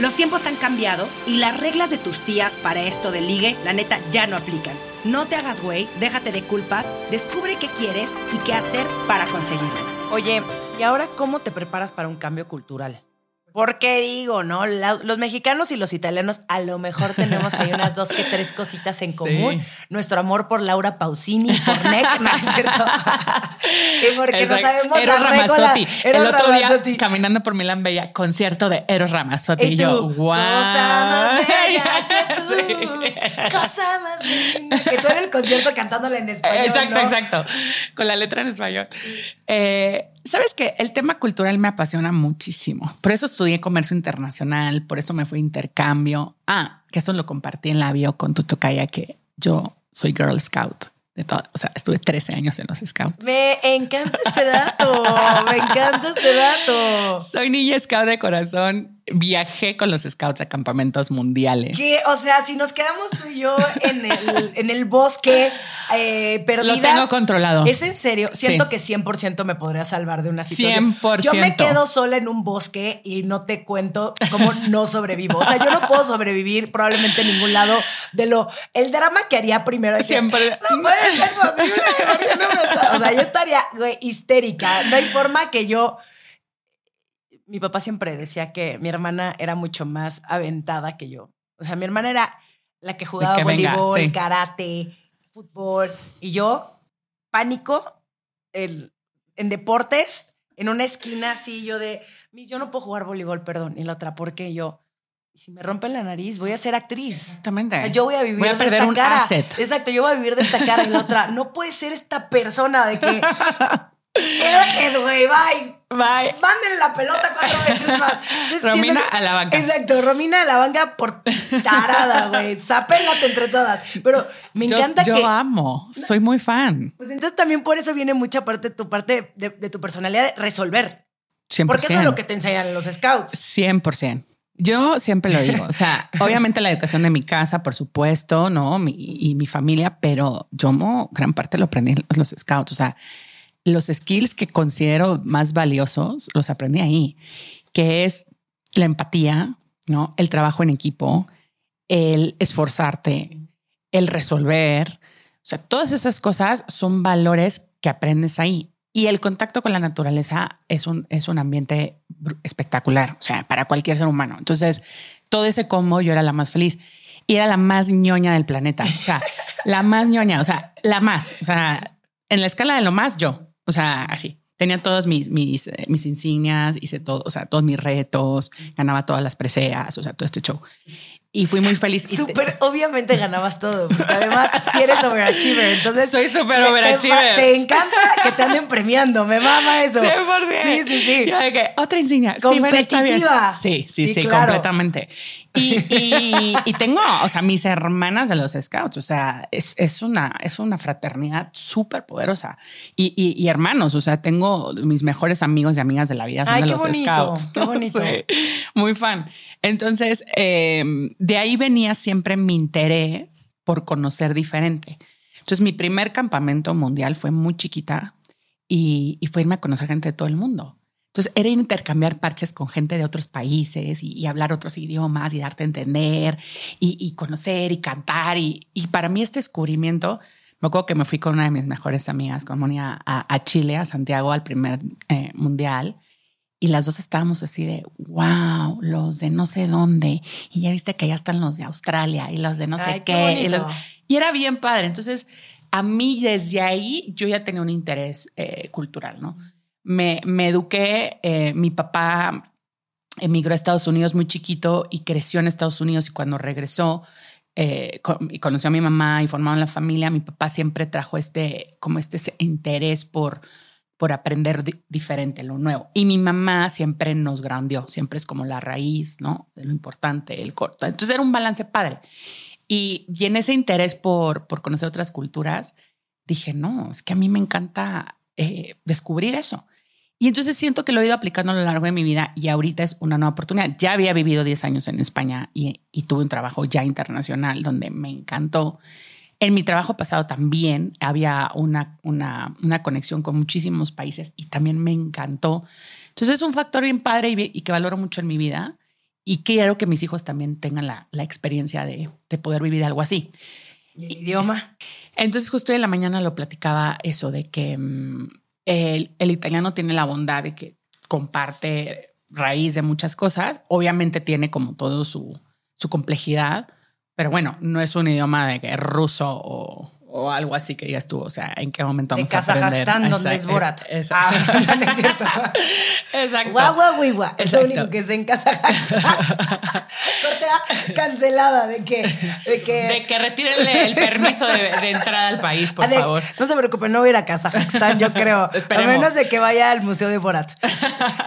Los tiempos han cambiado y las reglas de tus tías para esto de ligue, la neta, ya no aplican. No te hagas güey, déjate de culpas, descubre qué quieres y qué hacer para conseguirlo. Oye, ¿y ahora cómo te preparas para un cambio cultural? Porque digo, ¿no? los mexicanos y los italianos a lo mejor tenemos ahí unas dos que tres cositas en común. Nuestro amor por Laura Pausini, por Neck, ¿no es cierto? y porque no sabemos Eros Ramazzotti. El otro día, caminando por Milán Bella, concierto de Eros Ramazzotti. Y, yo, wow. Cosa más bella que tú. Cosa más linda. Que tú en el concierto cantándole en español, Exacto, exacto. Con la letra en español. Eh, Sabes que el tema cultural me apasiona muchísimo. Por eso estudié comercio internacional, por eso me fui a intercambio. Ah, que eso lo compartí en la bio con tu tocaya, que yo soy Girl Scout de todo. O sea, estuve 13 años en los Scouts. Me encanta este dato. me encanta este dato. Soy niña scout de corazón viajé con los scouts a campamentos mundiales. O sea, si nos quedamos tú y yo en el, en el bosque eh, perdidas. Lo tengo controlado. Es en serio. Siento que 100% me podría salvar de una situación. 100%. Yo me quedo sola en un bosque y no te cuento cómo no sobrevivo. O sea, yo no puedo sobrevivir probablemente en ningún lado de lo... El drama que haría primero es Siempre. no puede ser posible. o sea, yo estaría histérica. No hay forma que yo mi papá siempre decía que mi hermana era mucho más aventada que yo. O sea, mi hermana era la que jugaba voleibol, karate, fútbol. Y yo, pánico, el, en deportes, en una esquina así, yo de, yo no puedo jugar voleibol, perdón. Y la otra, ¿por qué? yo, si me rompen la nariz, voy a ser actriz. Exactamente. yo voy a vivir voy a perder de esta un cara. asset. Exacto, yo voy a vivir de esta cara y la otra. No puede ser esta persona de que. Güey, bye. Bye. Mándenle la pelota cuatro veces más. Entonces, Romina que- a la banca. Exacto, Romina a la banca por tarada, güey. Zapélate entre todas. Pero me Yo- encanta yo, que. amo, soy muy fan. Pues entonces también por eso viene mucha parte de tu parte de, de tu personalidad de resolver. 100%. Porque eso es lo que te enseñan en los scouts. 100%. Yo siempre lo digo, o sea, obviamente la educación de mi casa, por supuesto, ¿no? Mi, y mi familia, pero yo mo- gran parte lo aprendí en los scouts, o sea, los skills que considero más valiosos los aprendí ahí, que es la empatía, ¿no? El trabajo en equipo, el esforzarte, el resolver, o sea, todas esas cosas son valores que aprendes ahí. Y el contacto con la naturaleza es un, es un ambiente espectacular, o sea, para cualquier ser humano. Entonces, todo ese combo yo era la más feliz y era la más ñoña del planeta. O sea, la más ñoña, o sea, la más, o sea, en la escala de lo más yo, o sea, así. Tenía todos mis, mis, eh, mis insignias, hice todo, o sea, todos mis retos, ganaba todas las preseas, o sea, todo este show. Y fui muy feliz. y te- Súper, obviamente ganabas todo. Porque además, si eres overachiever, entonces. Soy súper te- te- overachiever. Te, encanta que te anden premiando. Me mama eso. 100%. Sí, sí, sí. Yo de que, otra insignia. Sí, bueno. Competitiva. Sí, sí, Sí, sí, claro. completamente. Y, y- y tengo, o sea, mis hermanas de los scouts, o sea, es, es una, es una fraternidad súper poderosa. Y, y- hermanos, o sea, tengo mis mejores amigos y amigas de la vida son Ay, de qué los bonito, scouts. qué bonito. Sí, muy fan. Entonces, eh, de ahí venía siempre mi interés por conocer diferente. Entonces, mi primer campamento mundial fue muy chiquita y, y fue irme a conocer gente de todo el mundo. Entonces era intercambiar parches con gente de otros países y, y hablar otros idiomas y darte a entender y, y conocer y cantar. Y, y para mí este descubrimiento, me acuerdo que me fui con una de mis mejores amigas, con Moni, a, a Chile, a Santiago, al primer eh, mundial. Y las dos estábamos así de, wow, los de no sé dónde. Y ya viste que allá están los de Australia y los de no sé Ay, qué qué. y, los- y era bien padre. Entonces, a mí desde ahí yo ya tenía un interés eh, cultural, ¿no? Me, me eduqué, eh, mi papá emigró a Estados Unidos muy chiquito y creció en Estados Unidos y cuando regresó eh, y conoció a mi mamá y formaron la familia, mi papá siempre trajo este, como este interés por, por aprender di- diferente, lo nuevo. Y mi mamá siempre nos grandió, siempre es como la raíz, ¿no? De lo importante, el corto. Entonces era un balance padre. Y, y en ese interés por, por conocer otras culturas, dije, no, es que a mí me encanta eh, descubrir eso. Y entonces siento que lo he ido aplicando a lo largo de mi vida y ahorita es una nueva oportunidad. Ya había vivido 10 años en España y, y tuve un trabajo ya internacional donde me encantó. En mi trabajo pasado también había una, una, una conexión con muchísimos países y también me encantó. Entonces es un factor bien padre y, y que valoro mucho en mi vida y quiero que mis hijos también tengan la, la experiencia de, de poder vivir algo así. ¿Y el idioma? Entonces justo hoy en la mañana lo platicaba eso de que mm, el, italiano tiene la bondad de que comparte raíz de muchas cosas. Obviamente tiene como todo su, complejidad, pero bueno, no es un idioma de que ruso o, o algo así que digas tú. O sea, ¿en qué momento De vamos a aprender? Kazajstán, donde es Borat. Exacto. Ah, no es cierto. Exacto. Guau, guau, guau, guau. Es lo único que sé en Kazajstán. A, cancelada de que. De que De que retirenle el permiso de, de entrada al país, por de- favor. No se preocupe, no voy a ir a Kazajstán, yo creo. a Esperemos. menos de que vaya al Museo de Borat.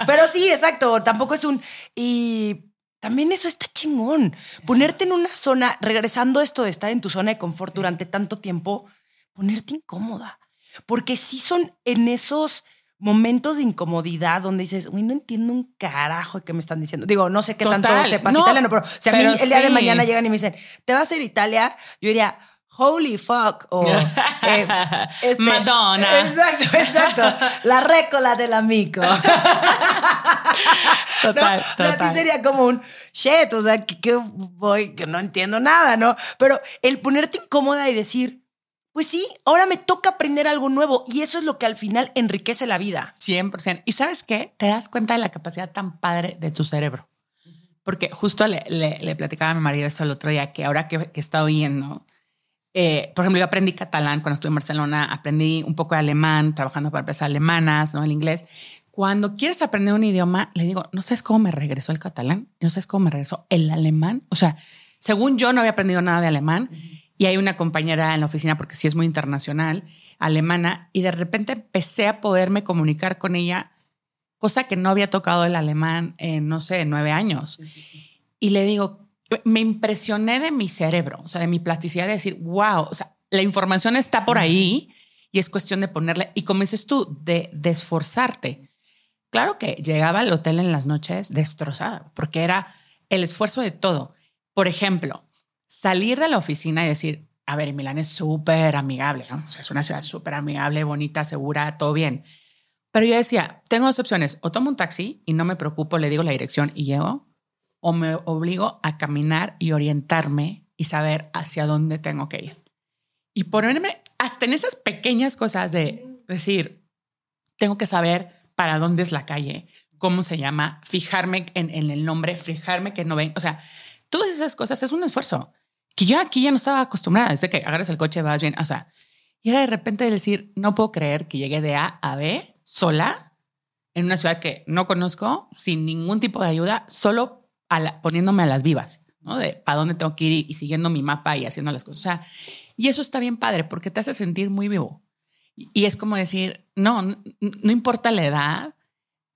Pero sí, exacto. Tampoco es un. Y también eso está chingón. Ponerte en una zona, regresando esto de estar en tu zona de confort durante tanto tiempo, ponerte incómoda. Porque sí son en esos momentos de incomodidad donde dices, uy, no entiendo un carajo qué me están diciendo. Digo, no sé qué tanto Total. sepas No, italiano, pero si a mí el día de mañana llegan y me dicen, ¿te vas a ir a Italia? Yo diría, holy fuck, o eh, este- Madonna. Exacto, exacto. La récola del amigo. Total, ¿no? total. Así sería como un shit, o sea, que, que voy, que no entiendo nada, ¿no? Pero el ponerte incómoda y decir, pues sí, ahora me toca aprender algo nuevo y eso es lo que al final enriquece la vida. 100%. ¿Y sabes qué? Te das cuenta de la capacidad tan padre de tu cerebro. Porque justo le, le- le platicaba a mi marido eso el otro día, que ahora que, que he estado oyendo, eh, por ejemplo, yo aprendí catalán cuando estuve en Barcelona, aprendí un poco de alemán, trabajando para empresas alemanas, ¿no? El inglés. Cuando quieres aprender un idioma, le digo, no sabes cómo me regresó el catalán, no sabes cómo me regresó el alemán. O sea, según yo no había aprendido nada de alemán y hay una compañera en la oficina, porque sí es muy internacional, alemana, y de repente empecé a poderme comunicar con ella, cosa que no había tocado el alemán en, no sé, nueve años. Y le digo, me impresioné de mi cerebro, o sea, de mi plasticidad de decir, wow, o sea, la información está por ahí y es cuestión de ponerle, y como dices tú, de, de esforzarte. Claro que llegaba al hotel en las noches destrozada, porque era el esfuerzo de todo. Por ejemplo, salir de la oficina y decir, a ver, Milán es súper amigable, o sea, es una ciudad súper amigable, bonita, segura, todo bien. Pero yo decía, tengo dos opciones, o tomo un taxi y no me preocupo, le digo la dirección y llego, o me obligo a caminar y orientarme y saber hacia dónde tengo que ir. Y ponerme hasta en esas pequeñas cosas de decir, tengo que saber para dónde es la calle, cómo se llama, fijarme en, el nombre, fijarme que no ven, o sea, todas esas cosas es un esfuerzo que yo aquí ya no estaba acostumbrada. Desde que agarras el coche, vas bien. O sea, y era de repente decir, no puedo creer que llegué de A a B sola en una ciudad que no conozco, sin ningún tipo de ayuda, solo poniéndome a las vivas, ¿no? De para dónde tengo que ir y, siguiendo mi mapa y haciendo las cosas. O sea, y eso está bien padre porque te hace sentir muy vivo. Y, es como decir, no, no importa la edad,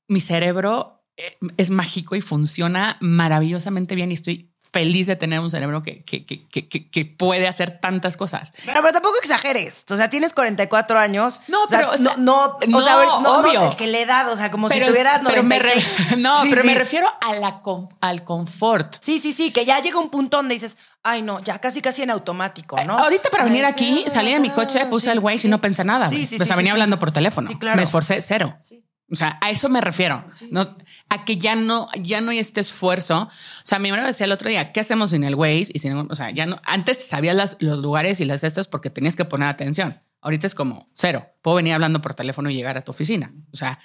mi cerebro eh, es mágico y funciona maravillosamente bien y estoy feliz de tener un cerebro que, que, que, que, puede hacer tantas cosas. Pero, pero, tampoco exageres. O sea, tienes 44 años. No, pero no, no, o sea, no, obvio. que le edad, o sea, como si tuvieras 96. Pero me no, pero me refiero a la, al confort. Sí, sí, sí, que ya llega un punto donde dices, ay, no, ya casi, casi en automático, ¿no? ahorita para venir aquí, salí de mi coche, puse el Waze y no pensé nada. Sí, sí, sí. O sea, venía hablando por teléfono. Sí, claro. Me esforcé cero. Sí. O sea, a eso me refiero, no, a que ya no, ya no hay este esfuerzo. O sea, mi hermano decía el otro día, ¿qué hacemos sin el Waze? Y sin, o sea, ya no, antes sabías las, los lugares y las estas porque tenías que poner atención. Ahorita es como cero. Puedo venir hablando por teléfono y llegar a tu oficina. O sea,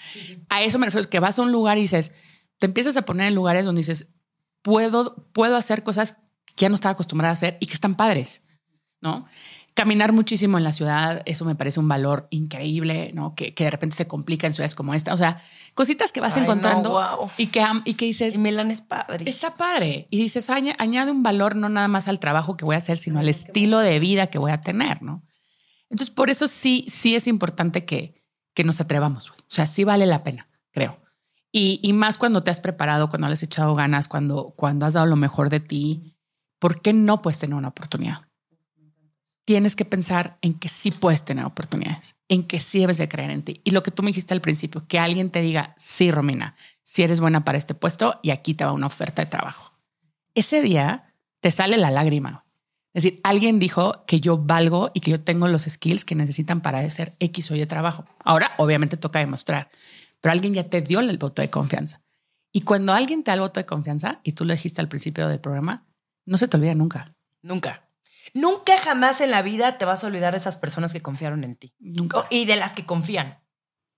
a eso me refiero, es que vas a un lugar y dices, te empiezas a poner en lugares donde dices, puedo, puedo hacer cosas que ya no estaba acostumbrada a hacer y que están padres, ¿no? Caminar muchísimo en la ciudad, eso me parece un valor increíble, ¿no? Que, que de repente se complica en ciudades como esta. O sea, cositas que vas encontrando y, que, y que dices... Y Milán es padre. Está padre. Y dices, añade un valor no nada más al trabajo que voy a hacer, sino al estilo de vida que voy a tener, ¿no? Entonces, por eso sí, sí es importante que, que nos atrevamos. O sea, sí vale la pena, creo. Y, y, más cuando te has preparado, cuando le has echado ganas, cuando, cuando has dado lo mejor de ti, ¿por qué no puedes tener una oportunidad? Tienes que pensar en que sí puedes tener oportunidades, en que sí debes de creer en ti. Y lo que tú me dijiste al principio, que alguien te diga, sí, Romina, si eres buena para este puesto y aquí te va una oferta de trabajo. Ese día te sale la lágrima. Es decir, alguien dijo que yo valgo y que yo tengo los skills que necesitan para hacer X o Y trabajo. Ahora, obviamente, toca demostrar, pero alguien ya te dio el voto de confianza. Y cuando alguien te da el voto de confianza, y tú lo dijiste al principio del programa, no se te olvida nunca. Nunca. Nunca jamás en la vida te vas a olvidar de esas personas que confiaron en ti. Nunca. Y de las que confían.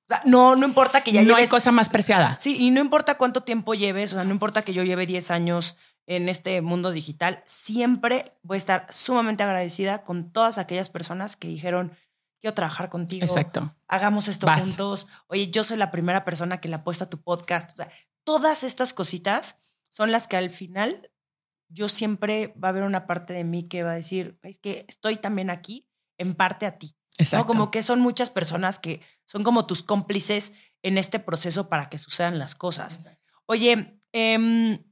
O sea, no, no importa que ya no hay cosa más preciada. Sí, y no importa cuánto tiempo lleves, o sea, no importa que yo lleve 10 años en este mundo digital, siempre voy a estar sumamente agradecida con todas aquellas personas que dijeron, quiero trabajar contigo. Exacto. Hagamos esto juntos. Oye, yo soy la primera persona que le apuesta a tu podcast. O sea, todas estas cositas son las que al final yo siempre va a haber una parte de mí que va a decir, es que estoy también aquí en parte a ti. Exacto. Como que son muchas personas que son como tus cómplices en este proceso para que sucedan las cosas. Oye, em,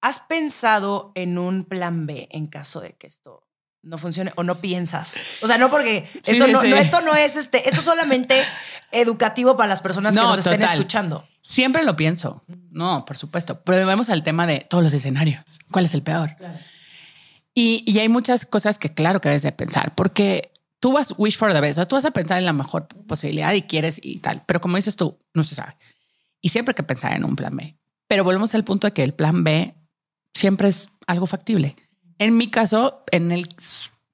¿has pensado en un plan B en caso de que esto no funcione o no piensas? O sea, no porque esto, no, esto no es este, esto es solamente educativo para las personas que nos estén escuchando. Siempre lo pienso. No, por supuesto. Pero vemos al tema de todos los escenarios. ¿Cuál es el peor? Y, hay muchas cosas que claro que debes de pensar, porque tú vas wish for the best, o sea, tú vas a pensar en la mejor posibilidad y quieres y tal. Pero como dices tú, no se sabe. Y siempre hay que pensar en un plan B. Pero volvemos al punto de que el plan B siempre es algo factible. En mi caso, en el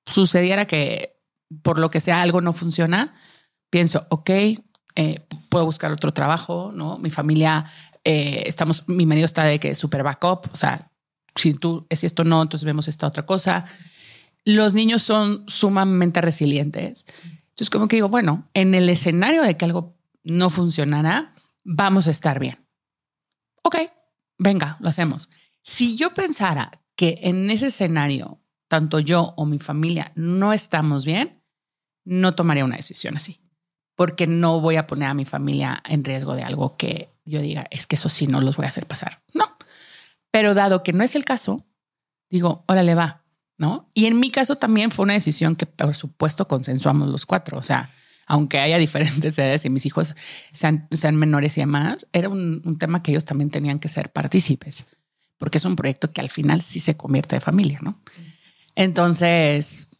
sucediera que por lo que sea algo no funciona, pienso, ok, eh, puedo buscar otro trabajo, ¿no? Mi familia, eh, estamos, mi marido está de que super backup, o sea, si tú, si esto no, entonces vemos esta otra cosa. Los niños son sumamente resilientes. Entonces, como que digo, bueno, en el escenario de que algo no funcionara, vamos a estar bien. Ok, venga, lo hacemos. Si yo pensara que en ese escenario, tanto yo o mi familia no estamos bien, no tomaría una decisión así, porque no voy a poner a mi familia en riesgo de algo que yo diga, es que eso sí no los voy a hacer pasar. No. Pero dado que no es el caso, digo, órale, va, ¿no? Y en mi caso también fue una decisión que, por supuesto, consensuamos los cuatro. O sea, aunque haya diferentes edades y mis hijos sean, sean menores y demás, era un, un, tema que ellos también tenían que ser partícipes, porque es un proyecto que al final sí se convierte de familia, ¿no? Entonces,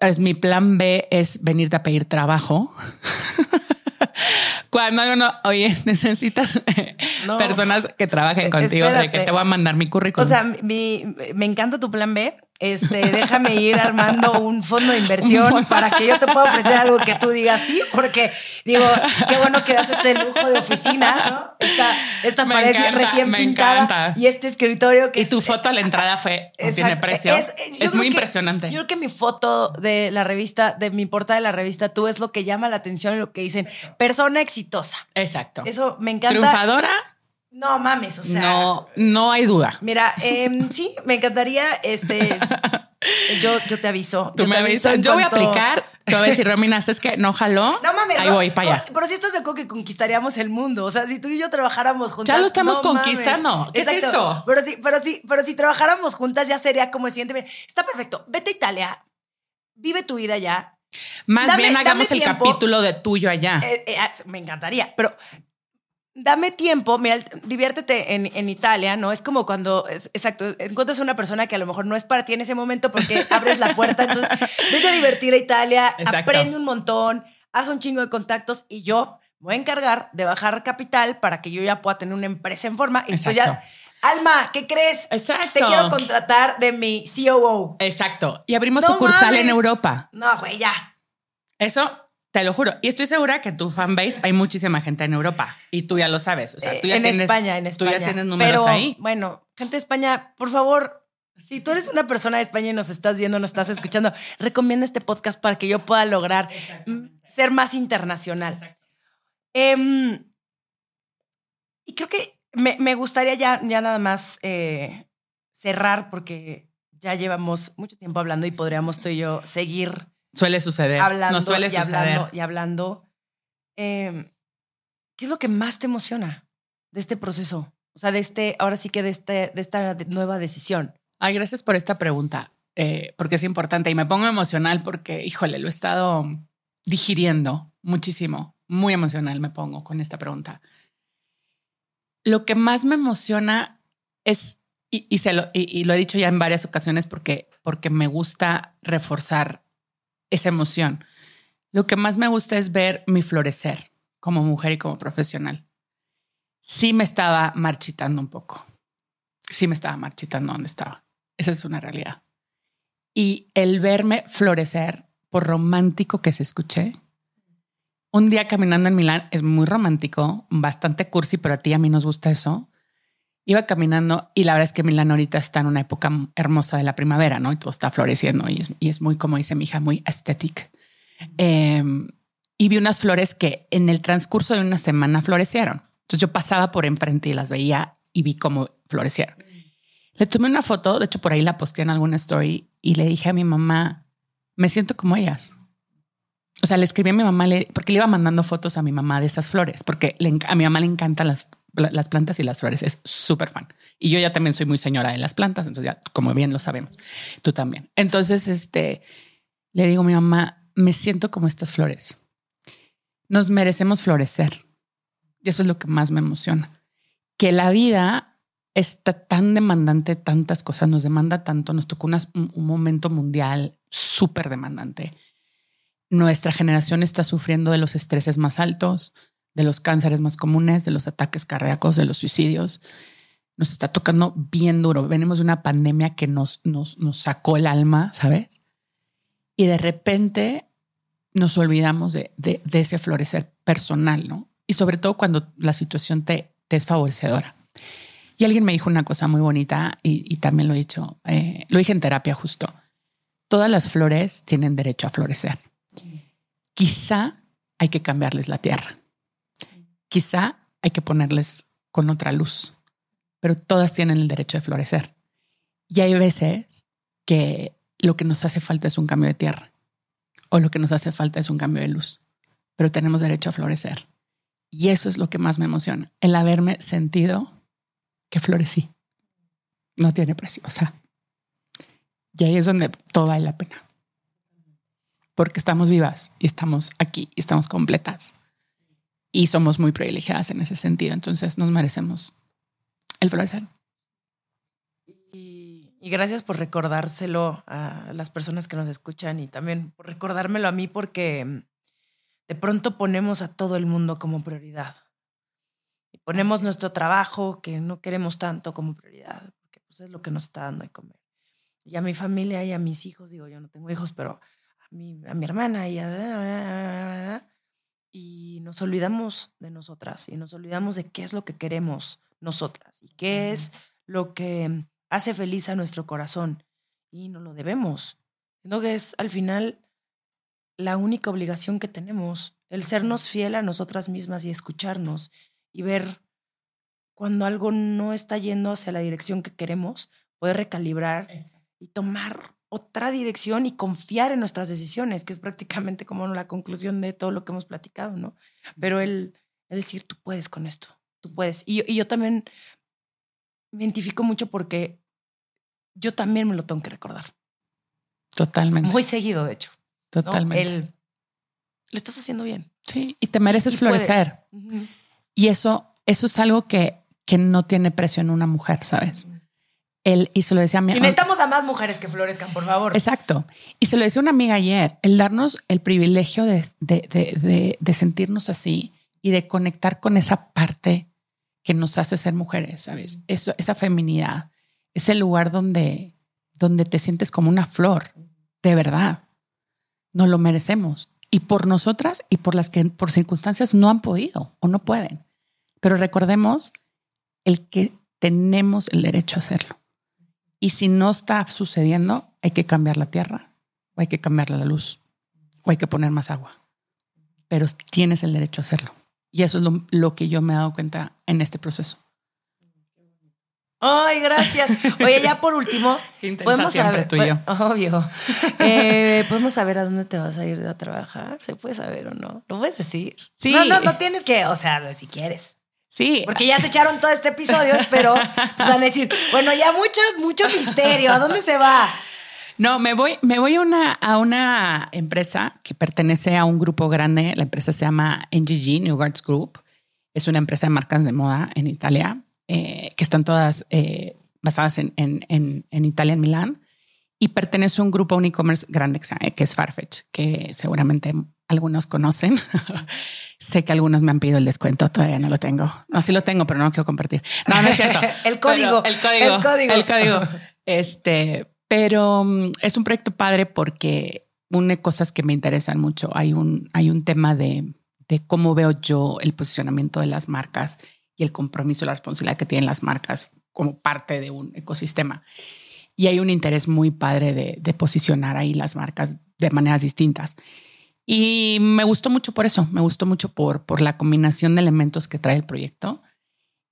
es, mi plan B es venirte a pedir trabajo. Cuando uno, oye, necesitas personas que trabajen contigo, de que te voy a mandar mi currículum. O sea, mi, me encanta tu plan B este, déjame ir armando un fondo de inversión para que yo te pueda ofrecer algo que tú digas sí, porque digo, qué bueno que haces este lujo de oficina, ¿no? Esta, esta pared recién pintada y este escritorio que Y tu foto a la entrada fue, tiene precio. Es, muy impresionante. Yo creo que mi foto de la revista, de mi portada de la revista Tú es lo que llama la atención y lo que dicen, persona exitosa. Exacto. Eso me encanta. Triunfadora no mames, o sea. No, no hay duda. Mira, em, sí, me encantaría. Este, yo, yo te aviso. Tú me aviso. Yo voy a aplicar. Tú a ver si Romina es que no jaló. No mames. Ahí voy para allá. Pero si estás de acuerdo que conquistaríamos el mundo. O sea, si tú y yo trabajáramos juntas. Ya lo estamos conquistando. ¿Qué es esto? Pero sí, pero sí, pero si trabajáramos juntas, ya sería como el siguiente. Está perfecto. Vete a Italia. Vive tu vida allá. Más bien hagamos el capítulo de tuyo allá. Eh, eh, ah, me encantaría. Pero dame tiempo, mira, diviértete en, en, Italia, ¿no? Es como cuando, exacto, encuentras a una persona que a lo mejor no es para ti en ese momento porque abres la puerta, entonces vete a divertir a Italia, aprende un montón, haz un chingo de contactos y yo voy a encargar de bajar capital para que yo ya pueda tener una empresa en forma y después ya... Alma, ¿qué crees? Exacto. Te quiero contratar de mi COO. Exacto. Y abrimos sucursal en Europa. No, güey, ya. Eso te lo juro. Y estoy segura que tu fanbase hay muchísima gente en Europa y tú ya lo sabes. O sea, tú ya en tienes, España, en España. Tú ya tienes números ahí. Bueno, gente de España, por favor, si tú eres una persona de España y nos estás viendo, nos estás escuchando, recomienda este podcast para que yo pueda lograr ser más internacional. Em, y creo que me, gustaría ya, ya nada más eh, cerrar porque ya llevamos mucho tiempo hablando y podríamos tú y yo seguir Suele suceder. Hablando, no suele y suceder. Hablando, y hablando. Em, ¿Qué es lo que más te emociona de este proceso? O sea, de este, ahora sí que de, este, de esta nueva decisión. Ay, gracias por esta pregunta, eh, porque es importante y me pongo emocional porque, híjole, lo he estado digiriendo muchísimo. Muy emocional me pongo con esta pregunta. Lo que más me emociona es, y, se lo, y, lo he dicho ya en varias ocasiones porque, porque me gusta reforzar esa emoción. Lo que más me gusta es ver mi florecer como mujer y como profesional. Sí me estaba marchitando un poco. Sí me estaba marchitando donde estaba. Esa es una realidad. Y el verme florecer, por romántico que se escuche, un día caminando en Milán es muy romántico, bastante cursi, pero a ti y a mí nos gusta eso. Iba caminando y la verdad es que Milán ahorita está en una época hermosa de la primavera, ¿no? Y todo está floreciendo y es, muy, como dice mi hija, muy estética. Em, y vi unas flores que en el transcurso de una semana florecieron. Entonces yo pasaba por enfrente y las veía y vi cómo florecieron. Le tomé una foto, de hecho por ahí la posté en alguna story y le dije a mi mamá, me siento como ellas. O sea, le escribí a mi mamá porque le iba mandando fotos a mi mamá de esas flores, porque a mi mamá le encantan las las plantas y las flores. Es súper fan. Y yo ya también soy muy señora de las plantas, entonces ya, como bien lo sabemos, tú también. Entonces, este, le digo a mi mamá, me siento como estas flores. Nos merecemos florecer. Y eso es lo que más me emociona. Que la vida está tan demandante, tantas cosas, nos demanda tanto, nos tocó un, un momento mundial súper demandante. Nuestra generación está sufriendo de los estreses más altos, de los cánceres más comunes, de los ataques cardíacos, de los suicidios. Nos está tocando bien duro. Venimos de una pandemia que nos, nos, nos sacó el alma, ¿sabes? Y de repente nos olvidamos de, de, ese florecer personal, ¿no? Y sobre todo cuando la situación te, te es favorecedora. Y alguien me dijo una cosa muy bonita y, también lo he dicho, eh, lo dije en terapia justo. Todas las flores tienen derecho a florecer. Quizá hay que cambiarles la tierra. Quizá hay que ponerles con otra luz, pero todas tienen el derecho de florecer. Y hay veces que lo que nos hace falta es un cambio de tierra o lo que nos hace falta es un cambio de luz, pero tenemos derecho a florecer. Y eso es lo que más me emociona, el haberme sentido que florecí. No tiene precio, o sea. Y ahí es donde todo vale la pena. Porque estamos vivas y estamos aquí y estamos completas. Y somos muy privilegiadas en ese sentido. Entonces nos merecemos el florecer. Y, gracias por recordárselo a las personas que nos escuchan y también por recordármelo a mí porque mm, de pronto ponemos a todo el mundo como prioridad. Y ponemos nuestro trabajo que no queremos tanto como prioridad, porque pues, es lo que nos está dando de comer. Y a mi familia y a mis hijos, digo, yo no tengo hijos, pero a mi, a mi hermana y a... Y nos olvidamos de nosotras y nos olvidamos de qué es lo que queremos nosotras y qué es lo que hace feliz a nuestro corazón. Y no lo debemos. Sino que es al final la única obligación que tenemos, el sernos fiel a nosotras mismas y escucharnos y ver cuando algo no está yendo hacia la dirección que queremos, poder recalibrar y tomar otra dirección y confiar en nuestras decisiones, que es prácticamente como la conclusión de todo lo que hemos platicado, ¿no? Pero el, decir, tú puedes con esto, tú puedes. Y, y, yo también me identifico mucho porque yo también me lo tengo que recordar. Totalmente. Muy seguido, de hecho. Totalmente. El, lo estás haciendo bien. Sí, y te mereces florecer. Y eso, eso es algo que, que no tiene precio en una mujer, ¿sabes? El, y se lo decía a mi Y necesitamos a más mujeres que florezcan, por favor. Exacto. Y se lo decía una amiga ayer, el darnos el privilegio de, de, de, de, sentirnos así y de conectar con esa parte que nos hace ser mujeres, ¿sabes? Eso, esa feminidad, ese lugar donde, donde te sientes como una flor, de verdad. No lo merecemos. Y por nosotras y por las que por circunstancias no han podido o no pueden. Pero recordemos el que tenemos el derecho a hacerlo. Y si no está sucediendo, hay que cambiar la tierra, o hay que cambiar la luz, o hay que poner más agua. Pero tienes el derecho a hacerlo. Y eso es lo, que yo me he dado cuenta en este proceso. Ay, gracias. Oye, ya por último, podemos saber, tú y yo. Obvio. Eh, podemos saber a dónde te vas a ir a trabajar. ¿Se puede saber o no? ¿Lo puedes decir? Sí. No, no, no tienes que, o sea, si quieres. Sí. Porque ya se echaron todo este episodio, pero van a decir, bueno, ya mucho, mucho misterio. ¿A dónde se va? No, me voy, me voy a una, a una empresa que pertenece a un grupo grande. La empresa se llama NGG, New Guards Group. Es una empresa de marcas de moda en Italia, eh, que están todas eh, basadas en, en, en, Italia, en Milán. Y pertenece a un grupo, un e-commerce grande que es Farfetch, que seguramente algunos conocen. sé que algunos me han pedido el descuento, todavía no lo tengo. No, sí lo tengo, pero no lo quiero compartir. No, no es cierto. el código. el código. El código. El código. Este, pero mm, es un proyecto padre porque une cosas que me interesan mucho. Hay un, hay un tema de, de cómo veo yo el posicionamiento de las marcas y el compromiso y la responsabilidad que tienen las marcas como parte de un ecosistema. Y hay un interés muy padre de, de posicionar ahí las marcas de maneras distintas. Y me gustó mucho por eso, me gustó mucho por, por la combinación de elementos que trae el proyecto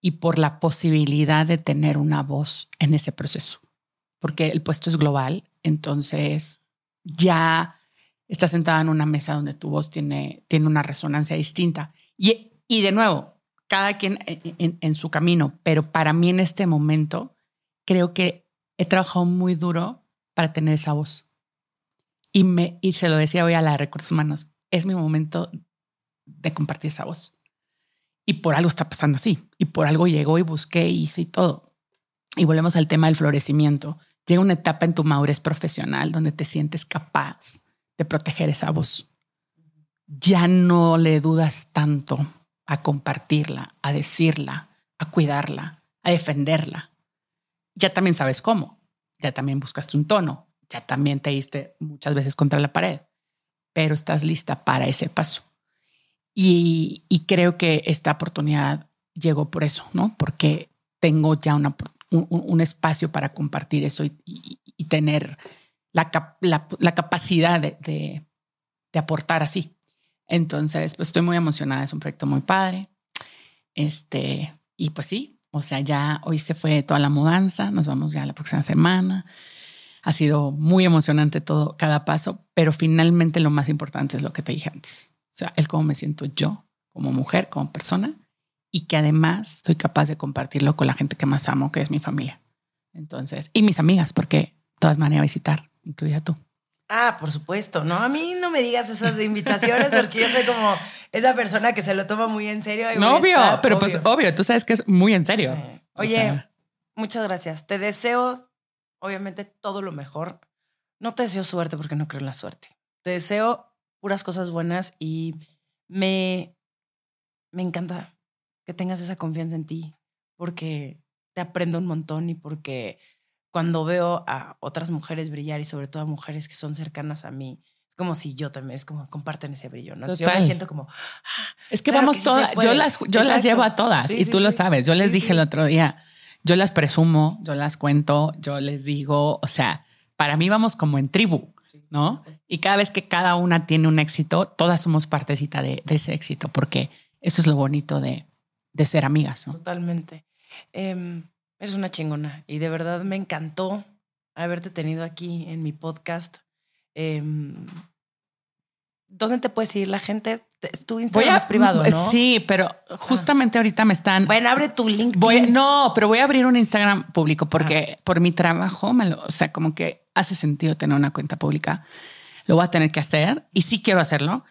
y por la posibilidad de tener una voz en ese proceso, porque el puesto es global, entonces ya estás sentada en una mesa donde tu voz tiene, tiene una resonancia distinta. Y, y de nuevo, cada quien en, en su camino, pero para mí en este momento creo que he trabajado muy duro para tener esa voz y, me, y se lo decía hoy a la recursos humanos, es mi momento de compartir esa voz. Y por algo está pasando así. Y por algo llegó y busqué, hice y todo. Y volvemos al tema del florecimiento. Llega una etapa en tu madurez profesional donde te sientes capaz de proteger esa voz. Ya no le dudas tanto a compartirla, a decirla, a cuidarla, a defenderla. Ya también sabes cómo. Ya también buscaste un tono, ya también te diste muchas veces contra la pared, pero estás lista para ese paso. Y, creo que esta oportunidad llegó por eso, ¿no? Porque tengo ya una, un, espacio para compartir eso y, tener la, la, capacidad de, de, aportar así. Entonces, pues estoy muy emocionada, es un proyecto muy padre. Este, y pues sí, o sea, ya hoy se fue toda la mudanza, nos vamos ya la próxima semana. Ha sido muy emocionante todo, cada paso, pero finalmente lo más importante es lo que te dije antes. O sea, el cómo me siento yo como mujer, como persona, y que además soy capaz de compartirlo con la gente que más amo, que es mi familia. Entonces, y mis amigas, porque todas van a visitar, incluida tú. Ah, por supuesto, ¿no? A mí no me digas esas invitaciones porque yo soy como esa persona que se lo toma muy en serio. No, obvio, pero pues obvio, tú sabes que es muy en serio. Oye, muchas gracias. Te deseo, obviamente, todo lo mejor. No te deseo suerte porque no creo en la suerte. Te deseo puras cosas buenas y me, me encanta que tengas esa confianza en ti porque te aprendo un montón y porque cuando veo a otras mujeres brillar y sobre todo a mujeres que son cercanas a mí, es como si yo también, es como comparten ese brillo, ¿no? Yo me siento como... Ah, es que vamos todas, yo las, yo las llevo a todas y tú lo sabes, yo les dije el otro día, yo las presumo, yo las cuento, yo les digo, o sea, para mí vamos como en tribu, ¿no? Y cada vez que cada una tiene un éxito, todas somos partecita de, ese éxito, porque eso es lo bonito de, de ser amigas. ¿no? Totalmente. Eh, Eres una chingona y de verdad me encantó haberte tenido aquí en mi podcast. Em, ¿Dónde te puede seguir la gente? Tu Instagram es privado, ¿no? Sí, pero justamente ahorita me están. Bueno, abre tu link. no, pero voy a abrir un Instagram público porque ah. por mi trabajo, me lo, o sea, como que hace sentido tener una cuenta pública. Lo voy a tener que hacer y sí quiero hacerlo.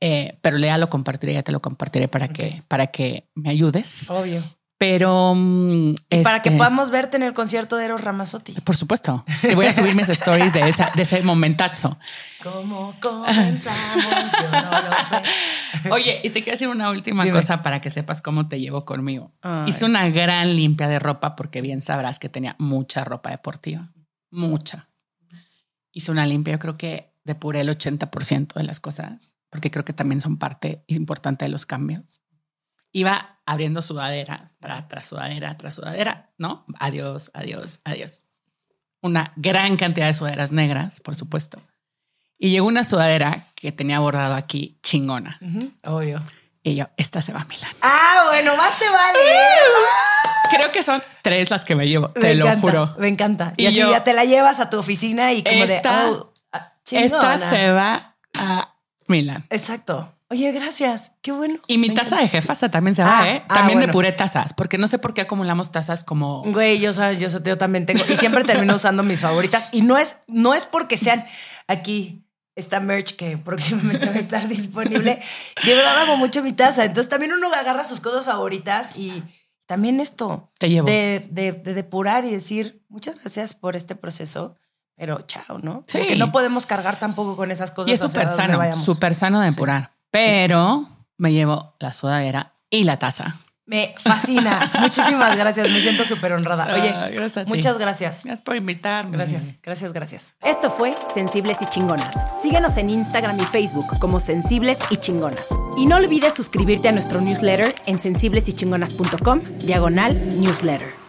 Eh, pero ya lo compartiré, ya te lo compartiré para que para que me ayudes. Obvio. Pero. Mm, para que este podamos verte en el concierto de Eros Ramazzotti. Por supuesto. Te voy a subir mis stories de, esa, de ese momentazo. ¿Cómo comenzamos? Yo no lo sé. Oye, y te quiero decir una última cosa para que sepas cómo te llevo conmigo. Hice una gran limpia de ropa porque bien sabrás que tenía mucha ropa deportiva. Mucha. Hice una limpia, yo creo que depuré el 80% de las cosas, porque creo que también son parte importante de los cambios iba abriendo sudadera tras, sudadera tras sudadera, ¿no? Adiós, adiós, adiós. Una gran cantidad de sudaderas negras, por supuesto. Y llegó una sudadera que tenía bordado aquí chingona. Obvio. Y yo, esta se va a Milán. Ah, bueno, más te vale. Creo que son tres las que me llevo, te lo juro. Me encanta. Y, así ya te la llevas a tu oficina y como de, oh, ah, Esta se va a Milán. Exacto. Oye, gracias. Qué bueno. Y mi taza de jefasa también se va, ah, ¿eh? Ah, también de puré tazas, porque no sé por qué acumulamos tazas como. Güey, yo, yo, yo también tengo. Y siempre termino usando mis favoritas. Y no es, no es porque sean aquí esta merch que próximamente va a estar disponible. De verdad amo mucho mi taza. Entonces también uno agarra sus cosas favoritas y también esto. Te llevo. De, de, depurar y decir muchas gracias por este proceso pero chao, ¿no? Sí. Porque no podemos cargar tampoco con esas cosas. Y es súper sano, súper sano de depurar. Pero me llevo la sudadera y la taza. Me fascina. Muchísimas gracias. Me siento súper honrada. Oye, muchas gracias. Gracias por invitarme. Gracias, gracias, gracias. Esto fue Sensibles y Chingonas. Síguenos en Instagram y Facebook como Sensibles y Chingonas. Y no olvides suscribirte a nuestro newsletter en sensiblesychingonas.com, diagonal newsletter.